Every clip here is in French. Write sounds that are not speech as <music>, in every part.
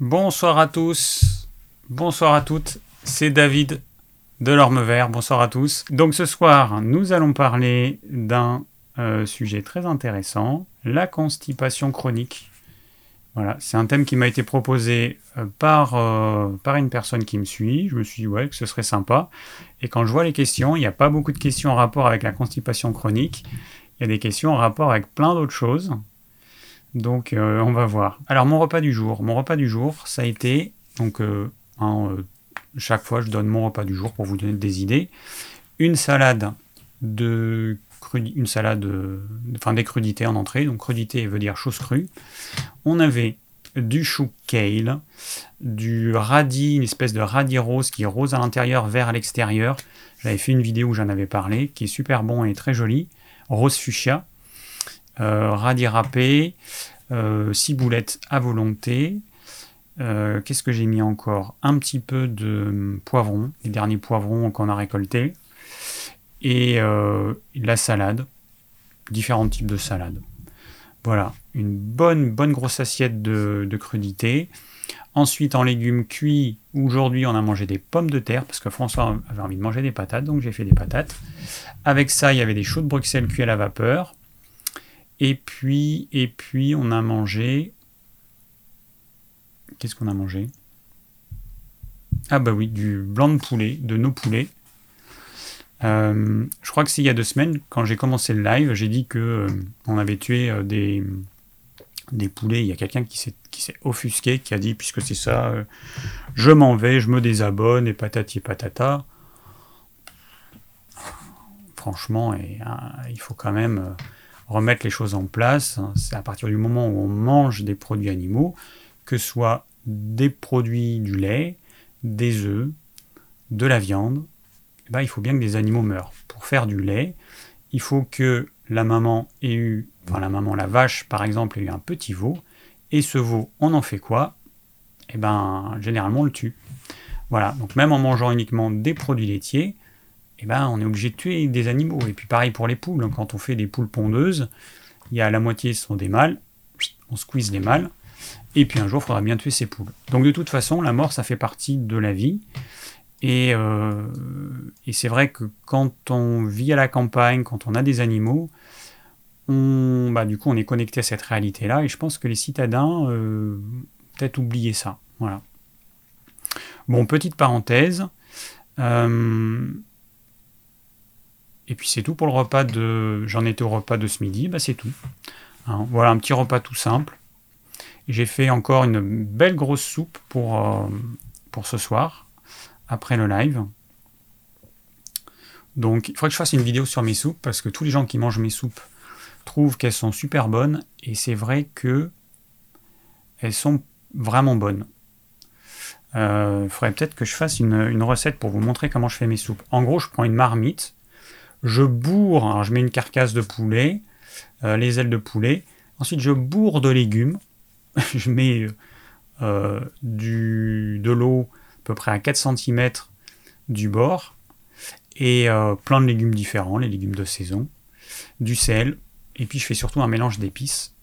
Bonsoir à tous, bonsoir à toutes, c'est David de l'Orme Vert, bonsoir à tous. Donc ce soir, nous allons parler d'un euh, sujet très intéressant, la constipation chronique. Voilà, c'est un thème qui m'a été proposé euh, par, euh, par une personne qui me suit. Je me suis dit, ouais, que ce serait sympa. Et quand je vois les questions, il n'y a pas beaucoup de questions en rapport avec la constipation chronique. Il y a des questions en rapport avec plein d'autres choses. Donc, on va voir. Alors, mon repas du jour. Mon repas du jour, ça a été, donc, chaque fois, je donne mon repas du jour pour vous donner des idées. Une salade de une salade, crudités en entrée. Donc crudité veut dire chose crue. On avait du chou kale, du radis, une espèce de radis rose qui est rose à l'intérieur, vert à l'extérieur. J'avais fait une vidéo où j'en avais parlé, qui est super bon et très joli. Rose fuchsia, euh, radis râpé, euh, ciboulettes à volonté. Euh, qu'est-ce que j'ai mis encore? Un petit peu de poivron, les derniers poivrons qu'on a récoltés et la salade, différents types de salades. Voilà, une bonne, bonne grosse assiette de, de crudité. Ensuite, en légumes cuits, aujourd'hui, on a mangé des pommes de terre parce que François avait envie de manger des patates, donc j'ai fait des patates. Avec ça, il y avait des choux de Bruxelles cuits à la vapeur. Et puis, et puis, on a mangé. Qu'est-ce qu'on a mangé? Ah bah oui, du blanc de poulet, de nos poulets. Euh, je crois que c'est il y a deux semaines, quand j'ai commencé le live, j'ai dit que euh, on avait tué euh, des, poulets. Il y a quelqu'un qui s'est, offusqué, qui a dit, puisque c'est ça, je m'en vais, je me désabonne, et patati et patata. Franchement, et, il faut quand même remettre les choses en place. C'est à partir du moment où on mange des produits animaux, que ce soit des produits du lait, des œufs, de la viande, eh ben, il faut bien que des animaux meurent. Pour faire du lait, il faut que la maman ait eu, enfin la maman, la vache par exemple, ait eu un petit veau, et ce veau, on en fait quoi? Eh ben, généralement, on le tue. Voilà, donc même en mangeant uniquement des produits laitiers, eh ben, on est obligé de tuer des animaux. Et puis pareil pour les poules, quand on fait des poules pondeuses, il y a la moitié sont des mâles, on squeeze les mâles, et puis un jour, il faudra bien tuer ces poules. Donc de toute façon, la mort, ça fait partie de la vie. Euh, et, c'est vrai que quand on vit à la campagne, quand on a des animaux, on, bah, du coup, on est connecté à cette réalité-là. Et je pense que les citadins, euh, peut-être oublier ça. Voilà. Bon, petite parenthèse. Euh, et puis c'est tout pour le repas de. J'en étais au repas de ce midi, bah c'est tout. Hein, voilà un petit repas tout simple. J'ai fait encore une belle grosse soupe pour, pour ce soir après le live. Donc il faudrait que je fasse une vidéo sur mes soupes parce que tous les gens qui mangent mes soupes trouvent qu'elles sont super bonnes et c'est vrai que elles sont vraiment bonnes. Euh, il faudrait peut-être que je fasse une, recette pour vous montrer comment je fais mes soupes. En gros, je prends une marmite, je bourre, alors je mets une carcasse de poulet, euh, les ailes de poulet, ensuite je bourre de légumes, <laughs> je mets euh, du, de l'eau peu près à 4 cm du bord, et euh, plein de légumes différents, les légumes de saison, du sel, et puis je fais surtout un mélange d'épices,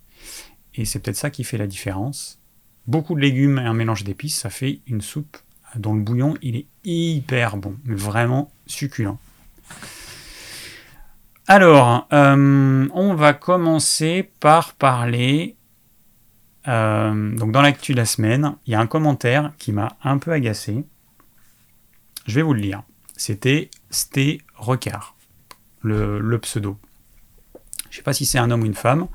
et c'est peut-être ça qui fait la différence. Beaucoup de légumes et un mélange d'épices, ça fait une soupe dont le bouillon il est hyper bon, vraiment succulent. Alors, euh, on va commencer par parler euh, donc dans l'actu de la semaine, il y a un commentaire qui m'a un peu agacé. Je vais vous le lire. C'était Sté Recard, le, pseudo. Je ne sais pas si c'est un homme ou une femme,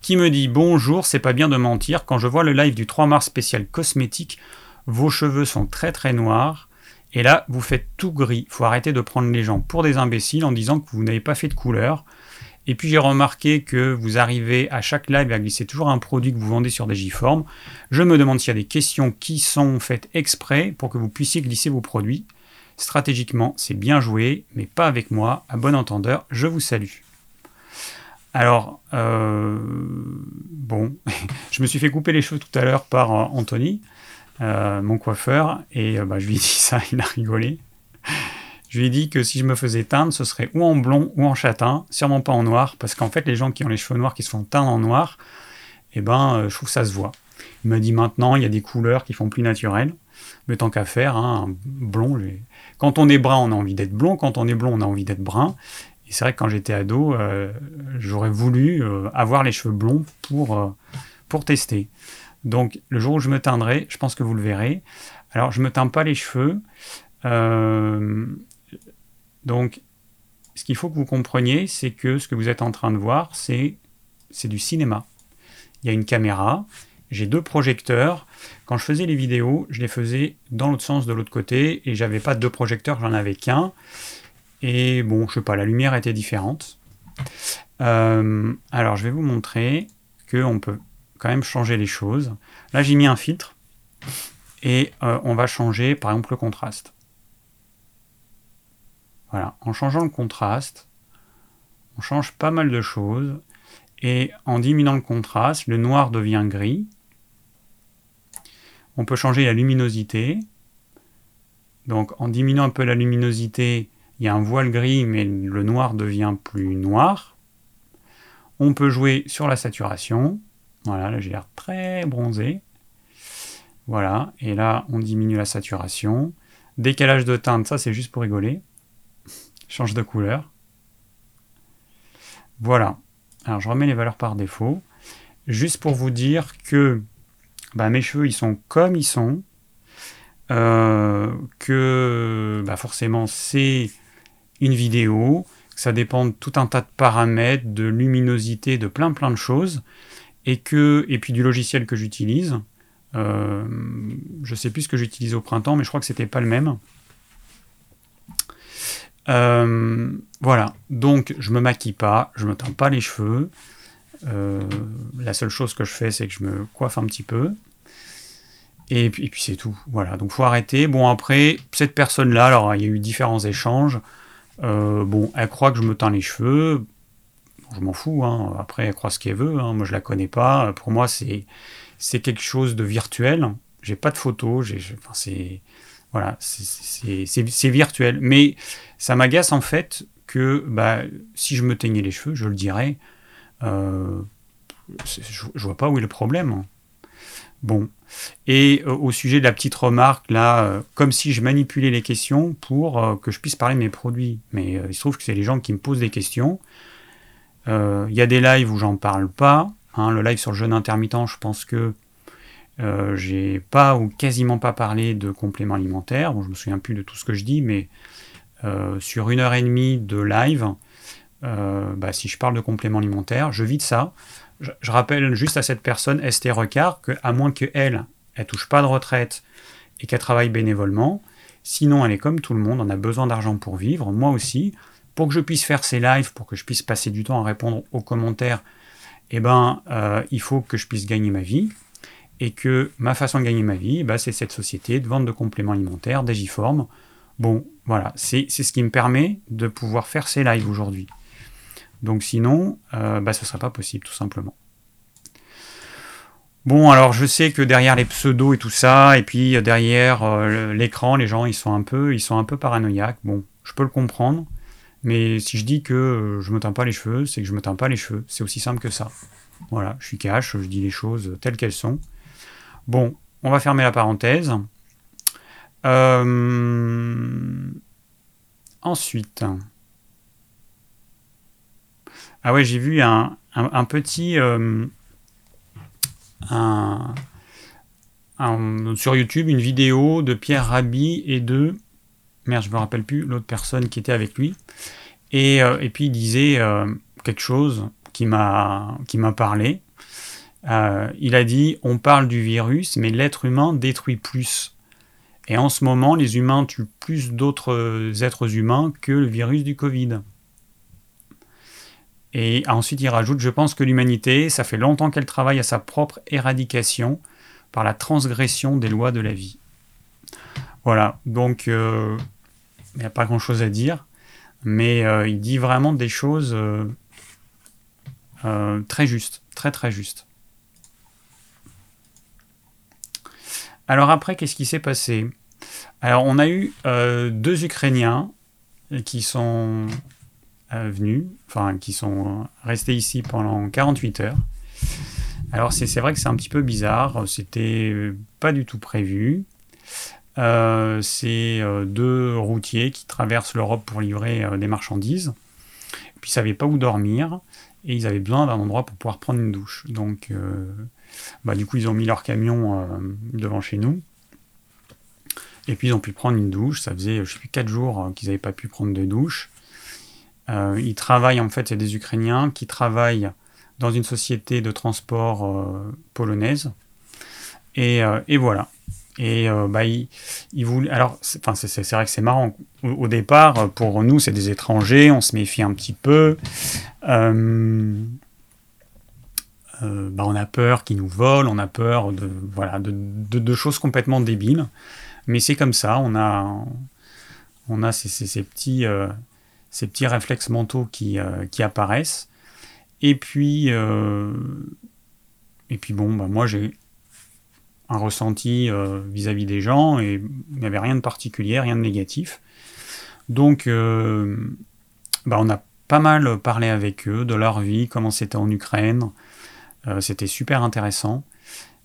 qui me dit Bonjour, c'est pas bien de mentir. Quand je vois le live du 3 mars spécial cosmétique, vos cheveux sont très très noirs. Et là, vous faites tout gris. Faut arrêter de prendre les gens pour des imbéciles en disant que vous n'avez pas fait de couleur. Et puis j'ai remarqué que vous arrivez à chaque live à glisser toujours un produit que vous vendez sur des. Je me demande s'il y a des questions qui sont faites exprès pour que vous puissiez glisser vos produits. Stratégiquement, c'est bien joué, mais pas avec moi. À bon entendeur, je vous salue. Alors, euh, bon, <laughs> je me suis fait couper les cheveux tout à l'heure par euh, Anthony, euh, mon coiffeur, et bah, je lui ai dit ça, <laughs> il a rigolé. Je lui ai dit que si je me faisais teindre, ce serait ou en blond ou en châtain, sûrement pas en noir, parce qu'en fait, les gens qui ont les cheveux noirs, qui se font teindre en noir, eh ben, euh, je trouve que ça se voit. Il m'a dit maintenant, il y a des couleurs qui font plus naturelles. Mais tant qu'à faire, hein, blond, quand on est brun, on a envie d'être blond. Quand on est blond, on a envie d'être brun. Et c'est vrai que quand j'étais ado, euh, j'aurais voulu euh, avoir les cheveux blonds pour, euh, pour tester. Donc le jour où je me teindrai, je pense que vous le verrez. Alors je ne me teins pas les cheveux. donc ce qu'il faut que vous compreniez, c'est que ce que vous êtes en train de voir, c'est du cinéma. Il y a une caméra, j'ai deux projecteurs. Quand je faisais les vidéos, je les faisais dans l'autre sens de l'autre côté et j'avais pas deux projecteurs, j'en avais qu'un. Et bon, je sais pas, la lumière était différente. Euh, alors, je vais vous montrer qu'on peut quand changer les choses. Là, j'ai mis un filtre et euh, on va changer, par exemple, le contraste. Voilà, en changeant le contraste, on change pas mal de choses. Et en diminuant le contraste, le noir devient gris. On peut changer la luminosité. Donc en diminuant un peu la luminosité, il y a un voile gris, mais le noir devient plus noir. On peut jouer sur la saturation. Voilà, là j'ai l'air très bronzé. Voilà, et là on diminue la saturation. Décalage de teinte, ça c'est juste pour rigoler. Change de couleur. Voilà. Alors je remets les valeurs par défaut. Juste pour vous dire que bah, mes cheveux ils sont comme ils sont. Euh, que bah, forcément c'est une vidéo, ça dépend de tout un tas de paramètres, de luminosité, de plein plein de choses, et que et puis du logiciel que j'utilise. Euh, je sais plus ce que j'utilise au printemps, mais je crois que c'était pas le même. Euh, voilà, donc je me maquille pas, je me teins pas les cheveux. Euh, la seule chose que je fais, c'est que je me coiffe un petit peu. Et puis, c'est tout. Voilà, donc faut arrêter. Bon, après, cette personne-là, alors il y a eu différents échanges. Euh, bon, elle croit que je me teins les cheveux. Je m'en fous. Hein. Après, elle croit ce qu'elle veut. Hein. Moi, je la connais pas. Pour moi, c'est quelque chose de virtuel. J'ai pas de photos. C'est voilà, c'est virtuel. Mais ça m'agace en fait que bah, si je me teignais les cheveux, je le dirais. Euh, je, vois pas où est le problème. Bon. Et euh, au sujet de la petite remarque, là, euh, comme si je manipulais les questions pour que je puisse parler de mes produits. Mais il se trouve que c'est les gens qui me posent des questions. Il y a des lives où j'en parle pas. Hein. le live sur le jeûne intermittent, je pense que j'ai pas ou quasiment pas parlé de compléments alimentaires. Bon, je me souviens plus de tout ce que je dis, mais sur une heure et demie de live, bah, si je parle de compléments alimentaires, je vis de ça. Je, rappelle juste à cette personne, Esther Recard, qu'à moins qu'elle, elle touche pas de retraite et qu'elle travaille bénévolement, sinon elle est comme tout le monde, on a besoin d'argent pour vivre, moi aussi, pour que je puisse faire ces lives, pour que je puisse passer du temps à répondre aux commentaires, eh ben, euh, il faut que je puisse gagner ma vie. Et que ma façon de gagner ma vie, bah, c'est cette société de vente de compléments alimentaires, Dagiform. Bon, voilà, c'est ce qui me permet de pouvoir faire ces lives aujourd'hui. Donc sinon, euh, bah, ce ne serait pas possible, tout simplement. Bon, alors je sais que derrière les pseudos et tout ça, et puis euh, derrière l'écran, les gens ils sont un peu, ils sont un peu paranoïaques. Bon, je peux le comprendre, mais si je dis que je me teins pas les cheveux, c'est que je me teins pas les cheveux. C'est aussi simple que ça. Voilà, je suis cash, je dis les choses telles qu'elles sont. Bon, on va fermer la parenthèse. Ensuite, ah ouais, j'ai vu un, petit. Euh, sur YouTube, une vidéo de Pierre Rabhi et de. Merde, je me rappelle plus l'autre personne qui était avec lui. Et, euh, et puis il disait euh, quelque chose qui m'a parlé. il a dit on parle du virus, mais l'être humain détruit plus. Et en ce moment, les humains tuent plus d'autres êtres humains que le virus du Covid. Et ensuite, il rajoute Je pense que l'humanité, ça fait longtemps qu'elle travaille à sa propre éradication par la transgression des lois de la vie. Voilà, donc euh, il n'y a pas grand-chose à dire, mais euh, il dit vraiment des choses euh, très justes, très très justes. Alors après, qu'est-ce qui s'est passé? Alors on a eu deux Ukrainiens qui sont venus, enfin qui sont restés ici pendant 48 heures. Alors c'est vrai que c'est un petit peu bizarre, c'était pas du tout prévu. Euh, c'est euh, deux routiers qui traversent l'Europe pour livrer des marchandises. Puis ils savaient pas où dormir et ils avaient besoin d'un endroit pour pouvoir prendre une douche. Donc bah, du coup ils ont mis leur camion devant chez nous. Et puis ils ont pu prendre une douche. Ça faisait, je sais plus, 4 jours qu'ils n'avaient pas pu prendre de douche. Euh, ils travaillent, en fait, c'est des Ukrainiens qui travaillent dans une société de transport euh, polonaise. Euh, et, voilà. Et bah, ils, voulaient. Alors, c'est vrai que c'est marrant. Au, départ, pour nous, c'est des étrangers, on se méfie un petit peu. bah, on a peur qu'ils nous volent, on a peur de, voilà, de, de, choses complètement débiles. Mais c'est comme ça, on a, on a ces, ces, ces petits ces petits réflexes mentaux qui, euh, qui apparaissent. Et puis, euh, et puis bon, bah, moi j'ai un ressenti euh, vis-à-vis des gens et il n'y avait rien de particulier, rien de négatif. Donc, bah, on a pas mal parlé avec eux de leur vie, comment c'était en Ukraine. c'était super intéressant.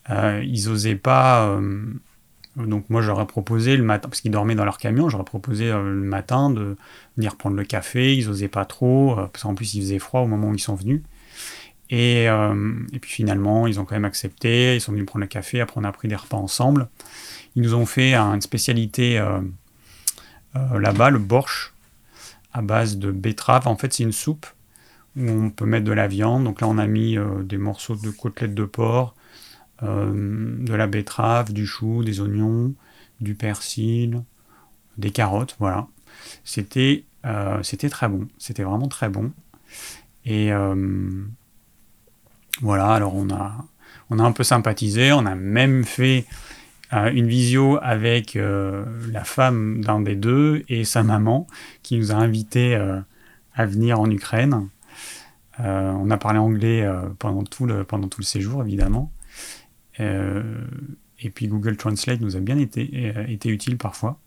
ils n'osaient pas donc moi j'aurais proposé le matin, parce qu'ils dormaient dans leur camion, j'aurais proposé euh, le matin de venir prendre le café, ils n'osaient pas trop, euh, parce qu'en plus il faisait froid au moment où ils sont venus. Et, euh, et, puis finalement ils ont quand même accepté, ils sont venus prendre le café, après on a pris des repas ensemble. Ils nous ont fait une spécialité là-bas, le borsch, à base de betterave. En fait c'est une soupe où on peut mettre de la viande. Donc là on a mis des morceaux de côtelettes de porc, euh, de la betterave, du chou, des oignons, du persil, des carottes, voilà. C'était euh, très bon, c'était vraiment très bon. Et euh, voilà, alors on a, on a un peu sympathisé, on a même fait une visio avec la femme d'un des deux et sa maman qui nous a invités à venir en Ukraine. on a parlé anglais pendant, tout le, séjour, évidemment. Euh, et puis Google Translate nous a bien euh, été utile parfois.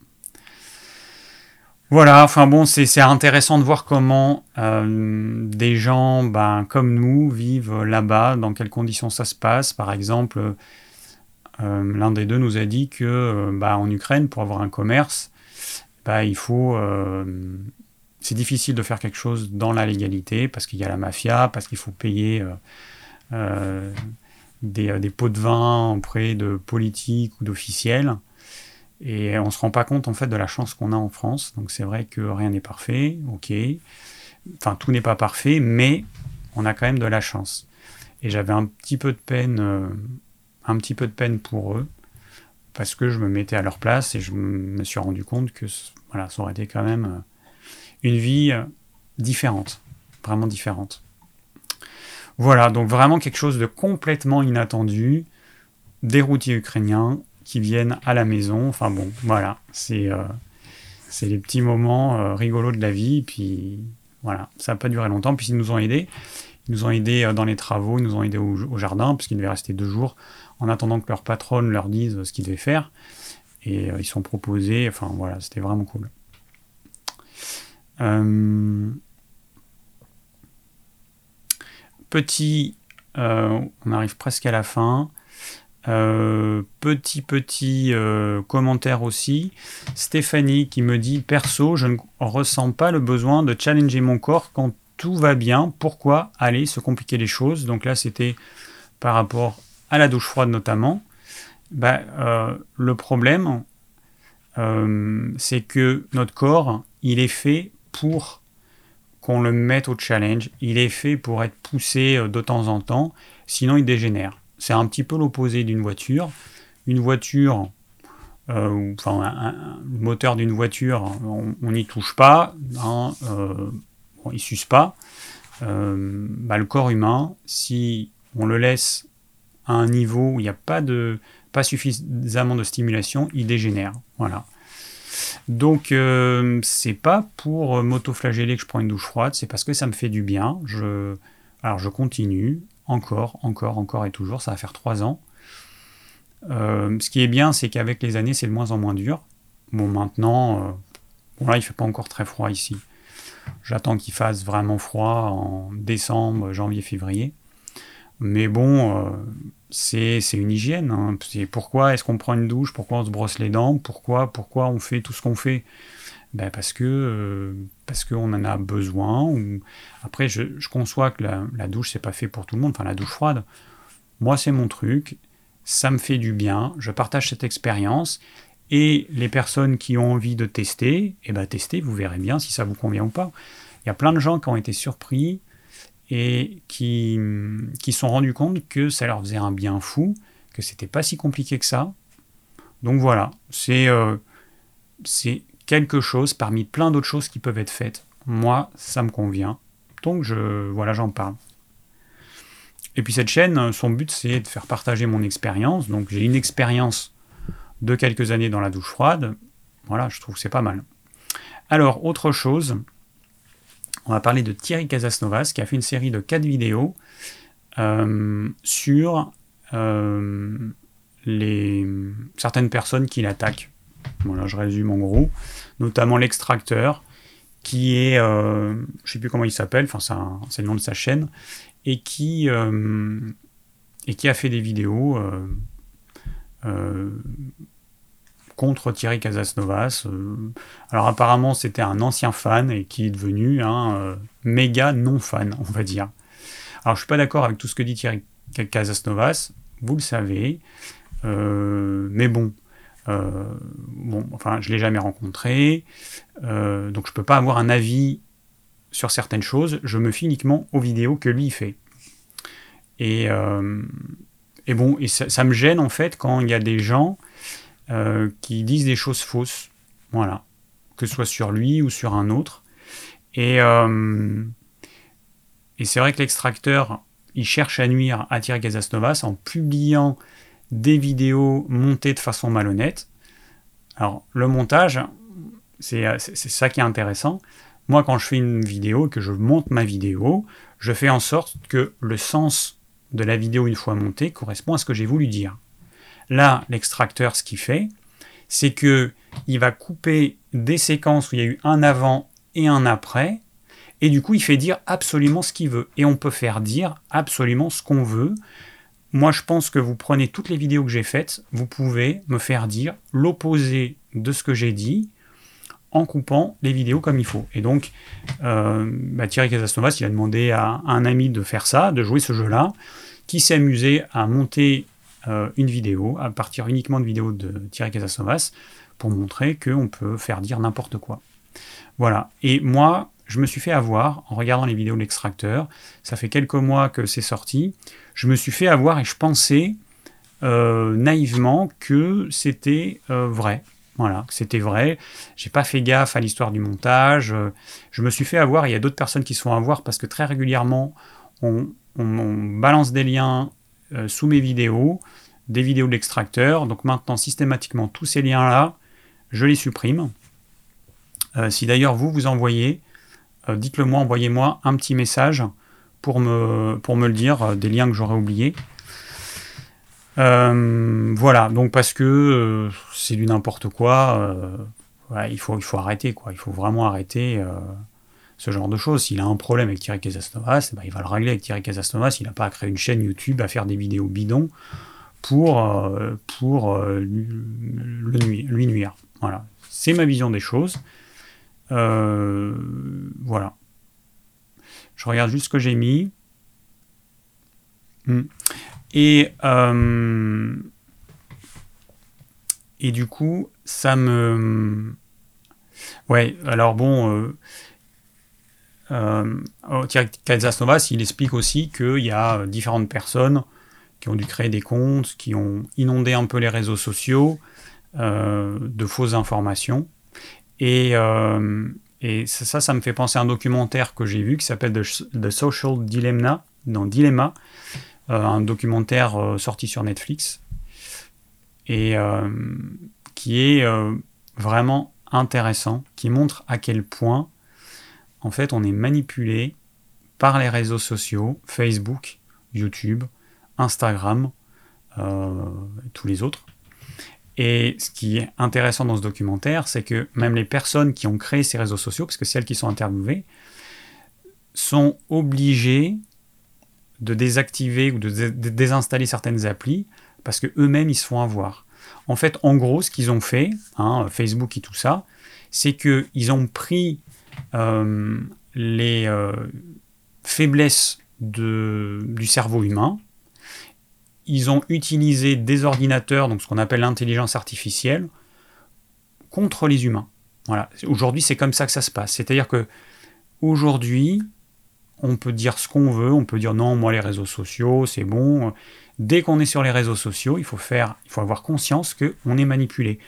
Voilà, enfin bon, c'est intéressant de voir comment euh, des gens ben, comme nous vivent là-bas, dans quelles conditions ça se passe. Par exemple, l'un des deux nous a dit que ben, en Ukraine, pour avoir un commerce, ben, il faut. c'est difficile de faire quelque chose dans la légalité parce qu'il y a la mafia, parce qu'il faut payer euh, des, pots de vin auprès de politiques ou d'officiels. Et on se rend pas compte en fait de la chance qu'on a en France. Donc c'est vrai que rien n'est parfait, ok. Enfin, tout n'est pas parfait, mais on a quand même de la chance. Et j'avais un petit peu de peine, euh, un petit peu de peine pour eux, parce que je me mettais à leur place et je me suis rendu compte que voilà, ça aurait été quand même euh, une vie différente, vraiment différente. Voilà, donc vraiment quelque chose de complètement inattendu. Des routiers ukrainiens qui viennent à la maison. Enfin bon, voilà, c'est euh, les petits moments euh, rigolos de la vie. Puis voilà, ça n'a pas duré longtemps. Puis ils nous ont aidés. Ils nous ont aidés euh, dans les travaux, ils nous ont aidés au, jardin, puisqu'ils devaient rester deux jours en attendant que leur patronne leur dise ce qu'ils devaient faire. Et ils sont proposés. Enfin voilà, c'était vraiment cool. Petit, on arrive presque à la fin. Euh, petit petit euh, commentaire aussi. Stéphanie qui me dit perso, je ne ressens pas le besoin de challenger mon corps quand tout va bien. Pourquoi aller se compliquer les choses? Donc là, c'était par rapport à la douche froide notamment. Bah, le problème, c'est que notre corps, il est fait pour qu'on le mette au challenge. Il est fait pour être poussé euh, de temps en temps, sinon il dégénère. C'est un petit peu l'opposé d'une voiture. Une voiture, euh, enfin, le moteur d'une voiture, on n'y touche pas, hein, euh, il ne s'use pas. Bah, le corps humain, si on le laisse à un niveau où il n'y a pas, de, pas suffisamment de stimulation, il dégénère. Voilà. Donc, euh, c'est pas pour euh, m'auto-flageller que je prends une douche froide, c'est parce que ça me fait du bien. Alors, je continue, encore, encore, encore et toujours. Ça va faire trois ans. Euh, ce qui est bien, c'est qu'avec les années, c'est de moins en moins dur. Bon, maintenant, bon là, il fait pas encore très froid ici. J'attends qu'il fasse vraiment froid en décembre, janvier, février. Mais bon, c'est une hygiène. Hein. Pourquoi est-ce qu'on prend une douche? Pourquoi on se brosse les dents? Pourquoi, pourquoi on fait tout ce qu'on fait? Ben parce que parce qu'on en a besoin. Ou... Après, je, conçois que la, la douche, c'est pas fait pour tout le monde. Enfin, la douche froide, moi, c'est mon truc. Ça me fait du bien. Je partage cette expérience. Et les personnes qui ont envie de tester, eh ben, testez, vous verrez bien si ça vous convient ou pas. Il y a plein de gens qui ont été surpris et qui, qui sont rendus compte que ça leur faisait un bien fou, que c'était pas si compliqué que ça. Donc voilà, c'est euh, c'est quelque chose parmi plein d'autres choses qui peuvent être faites. Moi, ça me convient. Donc je voilà, j'en parle. Et puis cette chaîne, son but c'est de faire partager mon expérience. Donc j'ai une expérience de quelques années dans la douche froide. Voilà, je trouve que c'est pas mal. Alors, autre chose, on va parler de Thierry Casasnovas qui a fait une série de 4 vidéos euh, sur euh, les, certaines personnes qui l'attaquent. Voilà, je résume en gros, notamment l'extracteur qui est, euh, je ne sais plus comment il s'appelle, c'est le nom de sa chaîne, et qui, qui a fait des vidéos contre Thierry Casasnovas. Euh, alors apparemment c'était un ancien fan et qui est devenu un euh, méga non-fan, on va dire. Alors je suis pas d'accord avec tout ce que dit Thierry Casasnovas, vous le savez, euh, mais bon, bon, enfin je l'ai jamais rencontré, donc je peux pas avoir un avis sur certaines choses, je me fie uniquement aux vidéos que lui fait. Et, et bon, et ça, me gêne en fait quand il y a des gens euh, qui disent des choses fausses. Voilà. Que ce soit sur lui ou sur un autre. Et, euh, et c'est vrai que l'extracteur, il cherche à nuire à Thierry Casasnovas en publiant des vidéos montées de façon malhonnête. Alors, le montage, c'est ça qui est intéressant. Moi, quand je fais une vidéo, que je monte ma vidéo, je fais en sorte que le sens de la vidéo, une fois montée, correspond à ce que j'ai voulu dire. Là, l'extracteur, ce qu'il fait, c'est que il va couper des séquences où il y a eu un avant et un après, et du coup, il fait dire absolument ce qu'il veut. Et on peut faire dire absolument ce qu'on veut. Moi, je pense que vous prenez toutes les vidéos que j'ai faites, vous pouvez me faire dire l'opposé de ce que j'ai dit en coupant les vidéos comme il faut. Et donc, euh, bah, Thierry Casasnovas, il a demandé à un ami de faire ça, de jouer ce jeu-là, qui s'est amusé à monter euh, une vidéo à partir uniquement de vidéos de Thierry Casasnovas pour montrer qu'on peut faire dire n'importe quoi. Voilà. Et moi, je me suis fait avoir en regardant les vidéos de l'extracteur. Ça fait quelques mois que c'est sorti. Je me suis fait avoir et je pensais euh, naïvement que c'était euh, vrai. Voilà, c'était vrai. J'ai pas fait gaffe à l'histoire du montage. Je me suis fait avoir. Il y a d'autres personnes qui se font avoir parce que très régulièrement, on balance des liens euh, sous mes vidéos, des vidéos de l'extracteur. Donc maintenant, systématiquement, tous ces liens-là, je les supprime. Euh, si d'ailleurs vous vous envoyez, euh, dites-le moi, envoyez-moi un petit message pour me, pour me le dire, des liens que j'aurais oubliés. voilà, donc parce que c'est du n'importe quoi, il, faut, il faut arrêter, quoi. Il faut vraiment arrêter ce genre de choses. S'il a un problème avec Thierry Casasnovas, eh ben, il va le régler avec Thierry Casasnovas. Il n'a pas à créer une chaîne YouTube, à faire des vidéos bidons pour, euh, pour euh, lui, nuire. Voilà. C'est ma vision des choses. Euh, voilà. Je regarde juste ce que j'ai mis. Hmm. Et, et du coup, ça me... Ouais, alors bon, euh, Casasnovas, il explique aussi qu'il y a différentes personnes qui ont dû créer des comptes, qui ont inondé un peu les réseaux sociaux euh, de fausses informations. Et, euh, et, ça, ça me fait penser à un documentaire que j'ai vu qui s'appelle The, Social Dilemma, dans Dilemma, un documentaire sorti sur Netflix, et qui est vraiment intéressant, qui montre à quel point en fait, on est manipulé par les réseaux sociaux, Facebook, YouTube, Instagram, euh, tous les autres. Et ce qui est intéressant dans ce documentaire, c'est que même les personnes qui ont créé ces réseaux sociaux, parce que celles qui sont interviewées, sont obligées de désactiver ou de, désinstaller certaines applis parce que eux-mêmes ils se font avoir. En fait, en gros, ce qu'ils ont fait, hein, Facebook et tout ça, c'est qu'ils ont pris euh, les euh, faiblesses du cerveau humain, ils ont utilisé des ordinateurs, donc ce qu'on appelle l'intelligence artificielle, contre les humains. Voilà. Aujourd'hui, c'est comme ça que ça se passe. C'est-à-dire que aujourd'hui, on peut dire ce qu'on veut, on peut dire non, moi les réseaux sociaux, c'est bon. Dès qu'on est sur les réseaux sociaux, il faut faire, il faut avoir conscience qu'on est manipulé.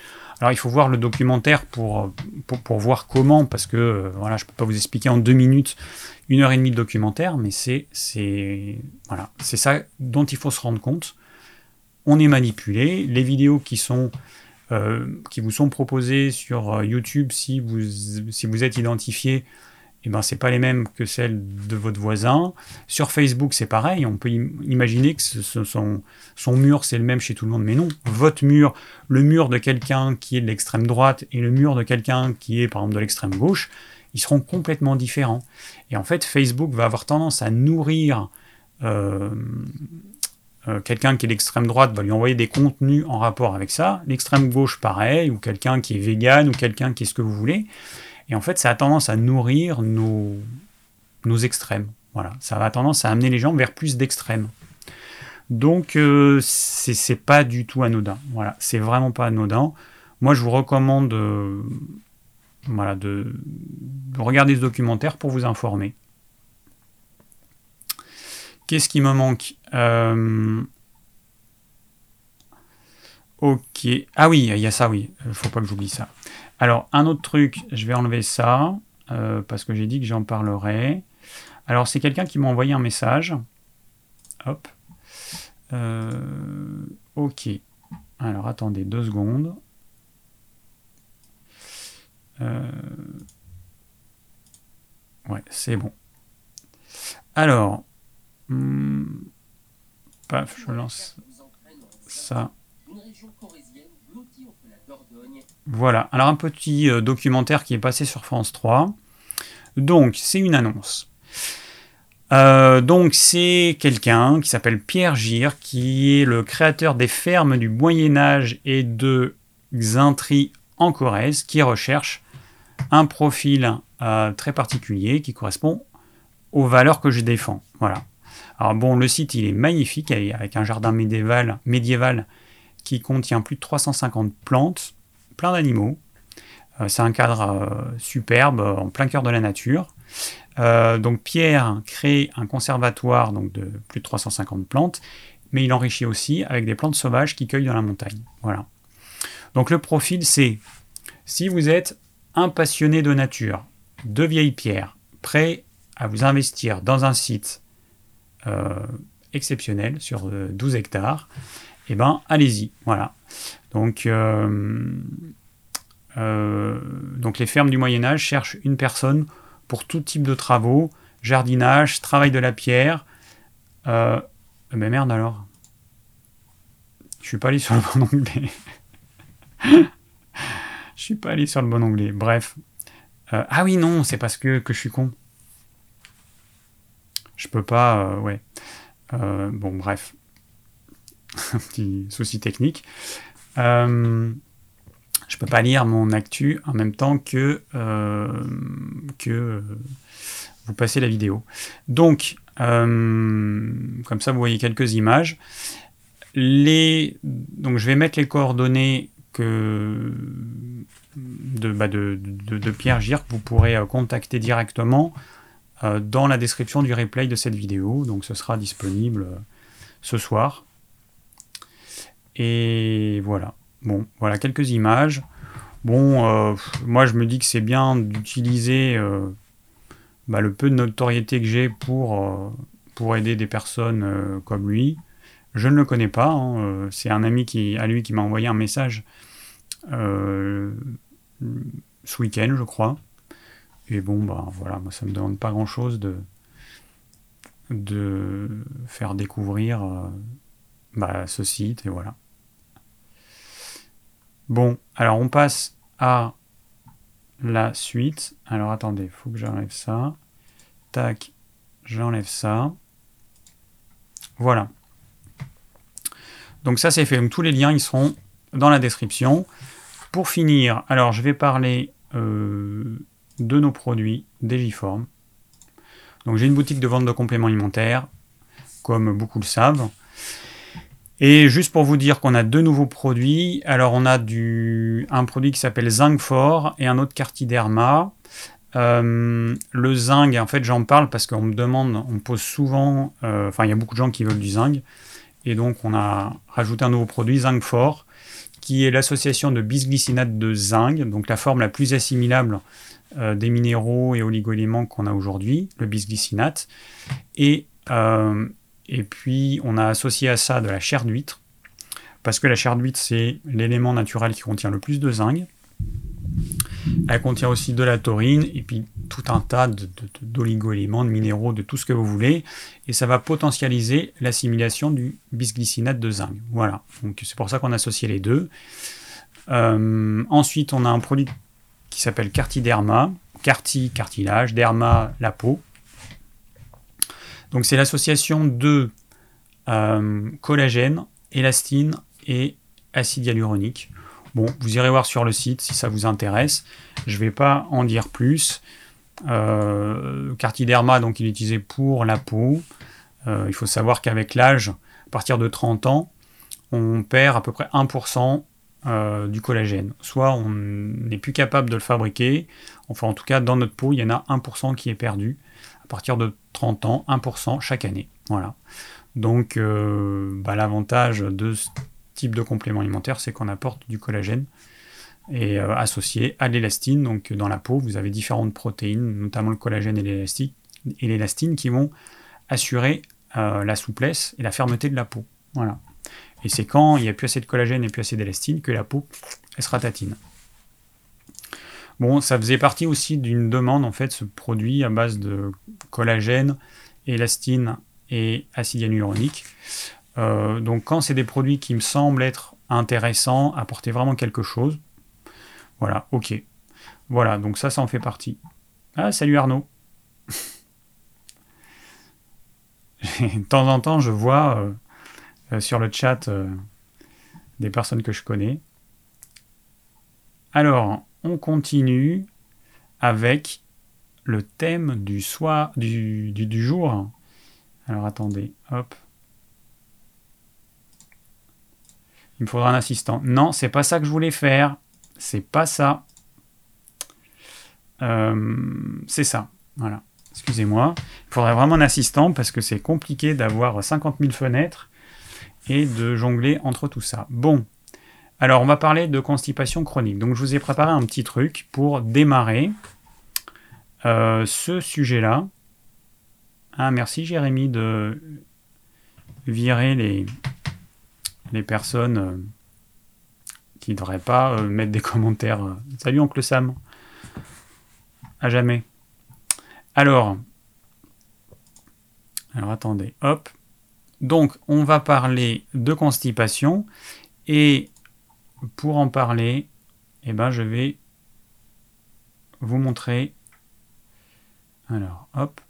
Alors il faut voir le documentaire pour, pour, voir comment, parce que euh, voilà, je ne peux pas vous expliquer en deux minutes, une heure et demie de documentaire, mais c'est voilà, ça dont il faut se rendre compte. On est manipulé. Les vidéos qui sont euh, qui vous sont proposées sur euh, YouTube, si vous, si vous êtes identifié, eh ben, c'est pas les mêmes que celles de votre voisin. Sur Facebook, c'est pareil. On peut imaginer que son, son, mur, c'est le même chez tout le monde, mais non. Votre mur, le mur de quelqu'un qui est de l'extrême droite et le mur de quelqu'un qui est, par exemple, de l'extrême gauche, ils seront complètement différents. Et en fait, Facebook va avoir tendance à nourrir euh, euh, quelqu'un qui est d'extrême droite va lui envoyer des contenus en rapport avec ça. L'extrême gauche, pareil, ou quelqu'un qui est vegan, ou quelqu'un qui est ce que vous voulez. Et en fait, ça a tendance à nourrir nos, nos extrêmes. Voilà, ça a tendance à amener les gens vers plus d'extrêmes. Donc, euh, c'est pas du tout anodin. Voilà, c'est vraiment pas anodin. Moi, je vous recommande euh, voilà, de, regarder ce documentaire pour vous informer. Qu'est-ce qui me manque? Euh, Ok. Ah oui, il y a ça, oui. Il faut pas que j'oublie ça. Alors, un autre truc, je vais enlever ça, euh, parce que j'ai dit que j'en parlerai. Alors, c'est quelqu'un qui m'a envoyé un message. Hop. Euh, ok. Alors, attendez deux secondes. Euh, ouais, c'est bon. Alors, hmm, paf, je lance ça. Voilà, alors un petit euh, documentaire qui est passé sur France 3. Donc, c'est une annonce. Euh, donc, c'est quelqu'un qui s'appelle Pierre Gire, qui est le créateur des fermes du Moyen-Âge et de Xintri en Corrèze, qui recherche un profil euh, très particulier qui correspond aux valeurs que je défends. Voilà. Alors, bon, le site, il est magnifique, avec un jardin médiéval qui contient plus de 350 plantes plein d'animaux. Euh, c'est un cadre euh, superbe en plein cœur de la nature. Euh, donc Pierre crée un conservatoire de plus de 350 plantes, mais il enrichit aussi avec des plantes sauvages qui cueillent dans la montagne. Voilà. Donc le profil, c'est si vous êtes un passionné de nature, de vieilles pierres, prêt à vous investir dans un site exceptionnel sur 12 hectares, eh ben allez-y. Voilà. Donc, euh, euh, donc les fermes du Moyen Âge cherchent une personne pour tout type de travaux, jardinage, travail de la pierre. Euh, mais merde alors. Je suis pas allé sur le bon onglet. <laughs> je suis pas allé sur le bon onglet. Bref. ah oui, non, c'est parce que, que je suis con. Je peux pas. ouais. bon, bref. <laughs> Un petit souci technique. Euh, je peux pas lire mon actu en même temps que, euh, que vous passez la vidéo. Donc, euh, comme ça, vous voyez quelques images. Donc, je vais mettre les coordonnées que, de, bah de, de, Pierre que vous pourrez contacter directement dans la description du replay de cette vidéo. Donc, ce sera disponible ce soir. Et voilà. Bon, voilà quelques images. Bon, euh, moi je me dis que c'est bien d'utiliser euh, bah, le peu de notoriété que j'ai pour, euh, pour aider des personnes comme lui. Je ne le connais pas. Hein, c'est un ami qui, à lui qui m'a envoyé un message ce week-end, je crois. Et bon, bah voilà, moi ça me demande pas grand-chose de, de faire découvrir bah, ce site et voilà. Bon, alors on passe à la suite. Alors attendez, il faut que j'enlève ça. Tac, j'enlève ça. Voilà. Donc ça c'est fait. Tous les liens ils seront dans la description. Pour finir, alors je vais parler euh, de nos produits Digiform. Donc j'ai une boutique de vente de compléments alimentaires, comme beaucoup le savent. Et juste pour vous dire qu'on a deux nouveaux produits, alors on a du, un produit qui s'appelle Zinc Fort et un autre Cartiderma. Euh, le zinc, en fait, j'en parle parce qu'on me demande, on pose souvent, euh, enfin, il y a beaucoup de gens qui veulent du zinc, et donc on a rajouté un nouveau produit, Zinc Fort, qui est l'association de bisglycinate de zinc, donc la forme la plus assimilable euh, des minéraux et oligoéléments qu'on a aujourd'hui, le bisglycinate, et et puis, on a associé à ça de la chair d'huître, parce que la chair d'huître, c'est l'élément naturel qui contient le plus de zinc. Elle contient aussi de la taurine, et puis tout un tas d'oligo-éléments, de, minéraux, de tout ce que vous voulez, et ça va potentialiser l'assimilation du bisglycinate de zinc. Voilà, donc c'est pour ça qu'on a associé les deux. Euh, ensuite, on a un produit qui s'appelle Cartiderma, Carti, cartilage, Derma, la peau. Donc c'est l'association de euh, collagène, élastine et acide hyaluronique. Bon, vous irez voir sur le site si ça vous intéresse. Je ne vais pas en dire plus. Euh, Cartiderma, donc il est utilisé pour la peau. Euh, il faut savoir qu'avec l'âge, à partir de 30 ans, on perd à peu près 1% du collagène. Soit on n'est plus capable de le fabriquer, enfin en tout cas dans notre peau, il y en a 1% qui est perdu à partir de 30 ans, 1% chaque année. Voilà. Donc euh, bah, l'avantage de ce type de complément alimentaire, c'est qu'on apporte du collagène et euh, associé à l'élastine. Donc dans la peau, vous avez différentes protéines, notamment le collagène et l'élastine, qui vont assurer euh, la souplesse et la fermeté de la peau. Voilà. Et c'est quand il n'y a plus assez de collagène et plus assez d'élastine que la peau elle sera tatine. Bon, ça faisait partie aussi d'une demande, en fait, ce produit à base de collagène, élastine et acide hyaluronique. Euh, donc, quand c'est des produits qui me semblent être intéressants, apporter vraiment quelque chose, voilà, ok. Voilà, donc ça, ça en fait partie. Ah, salut Arnaud. <laughs> de temps en temps, je vois euh, euh, sur le chat des personnes que je connais. Alors, on continue avec le thème du soir, du, jour. Alors attendez, hop. Il me faudra un assistant. Non, c'est pas ça que je voulais faire. C'est pas ça. Euh, c'est ça. Voilà. Excusez-moi. Il faudrait vraiment un assistant parce que c'est compliqué d'avoir 50 000 fenêtres et de jongler entre tout ça. Bon. Alors, on va parler de constipation chronique. Donc, je vous ai préparé un petit truc pour démarrer euh, ce sujet-là. Ah, merci Jérémy de virer les, personnes euh, qui ne devraient pas euh, mettre des <laughs> commentaires. Salut Oncle Sam. À jamais. Alors, alors attendez, hop. Donc, on va parler de constipation et pour en parler, eh ben, je vais vous montrer. Alors, hop.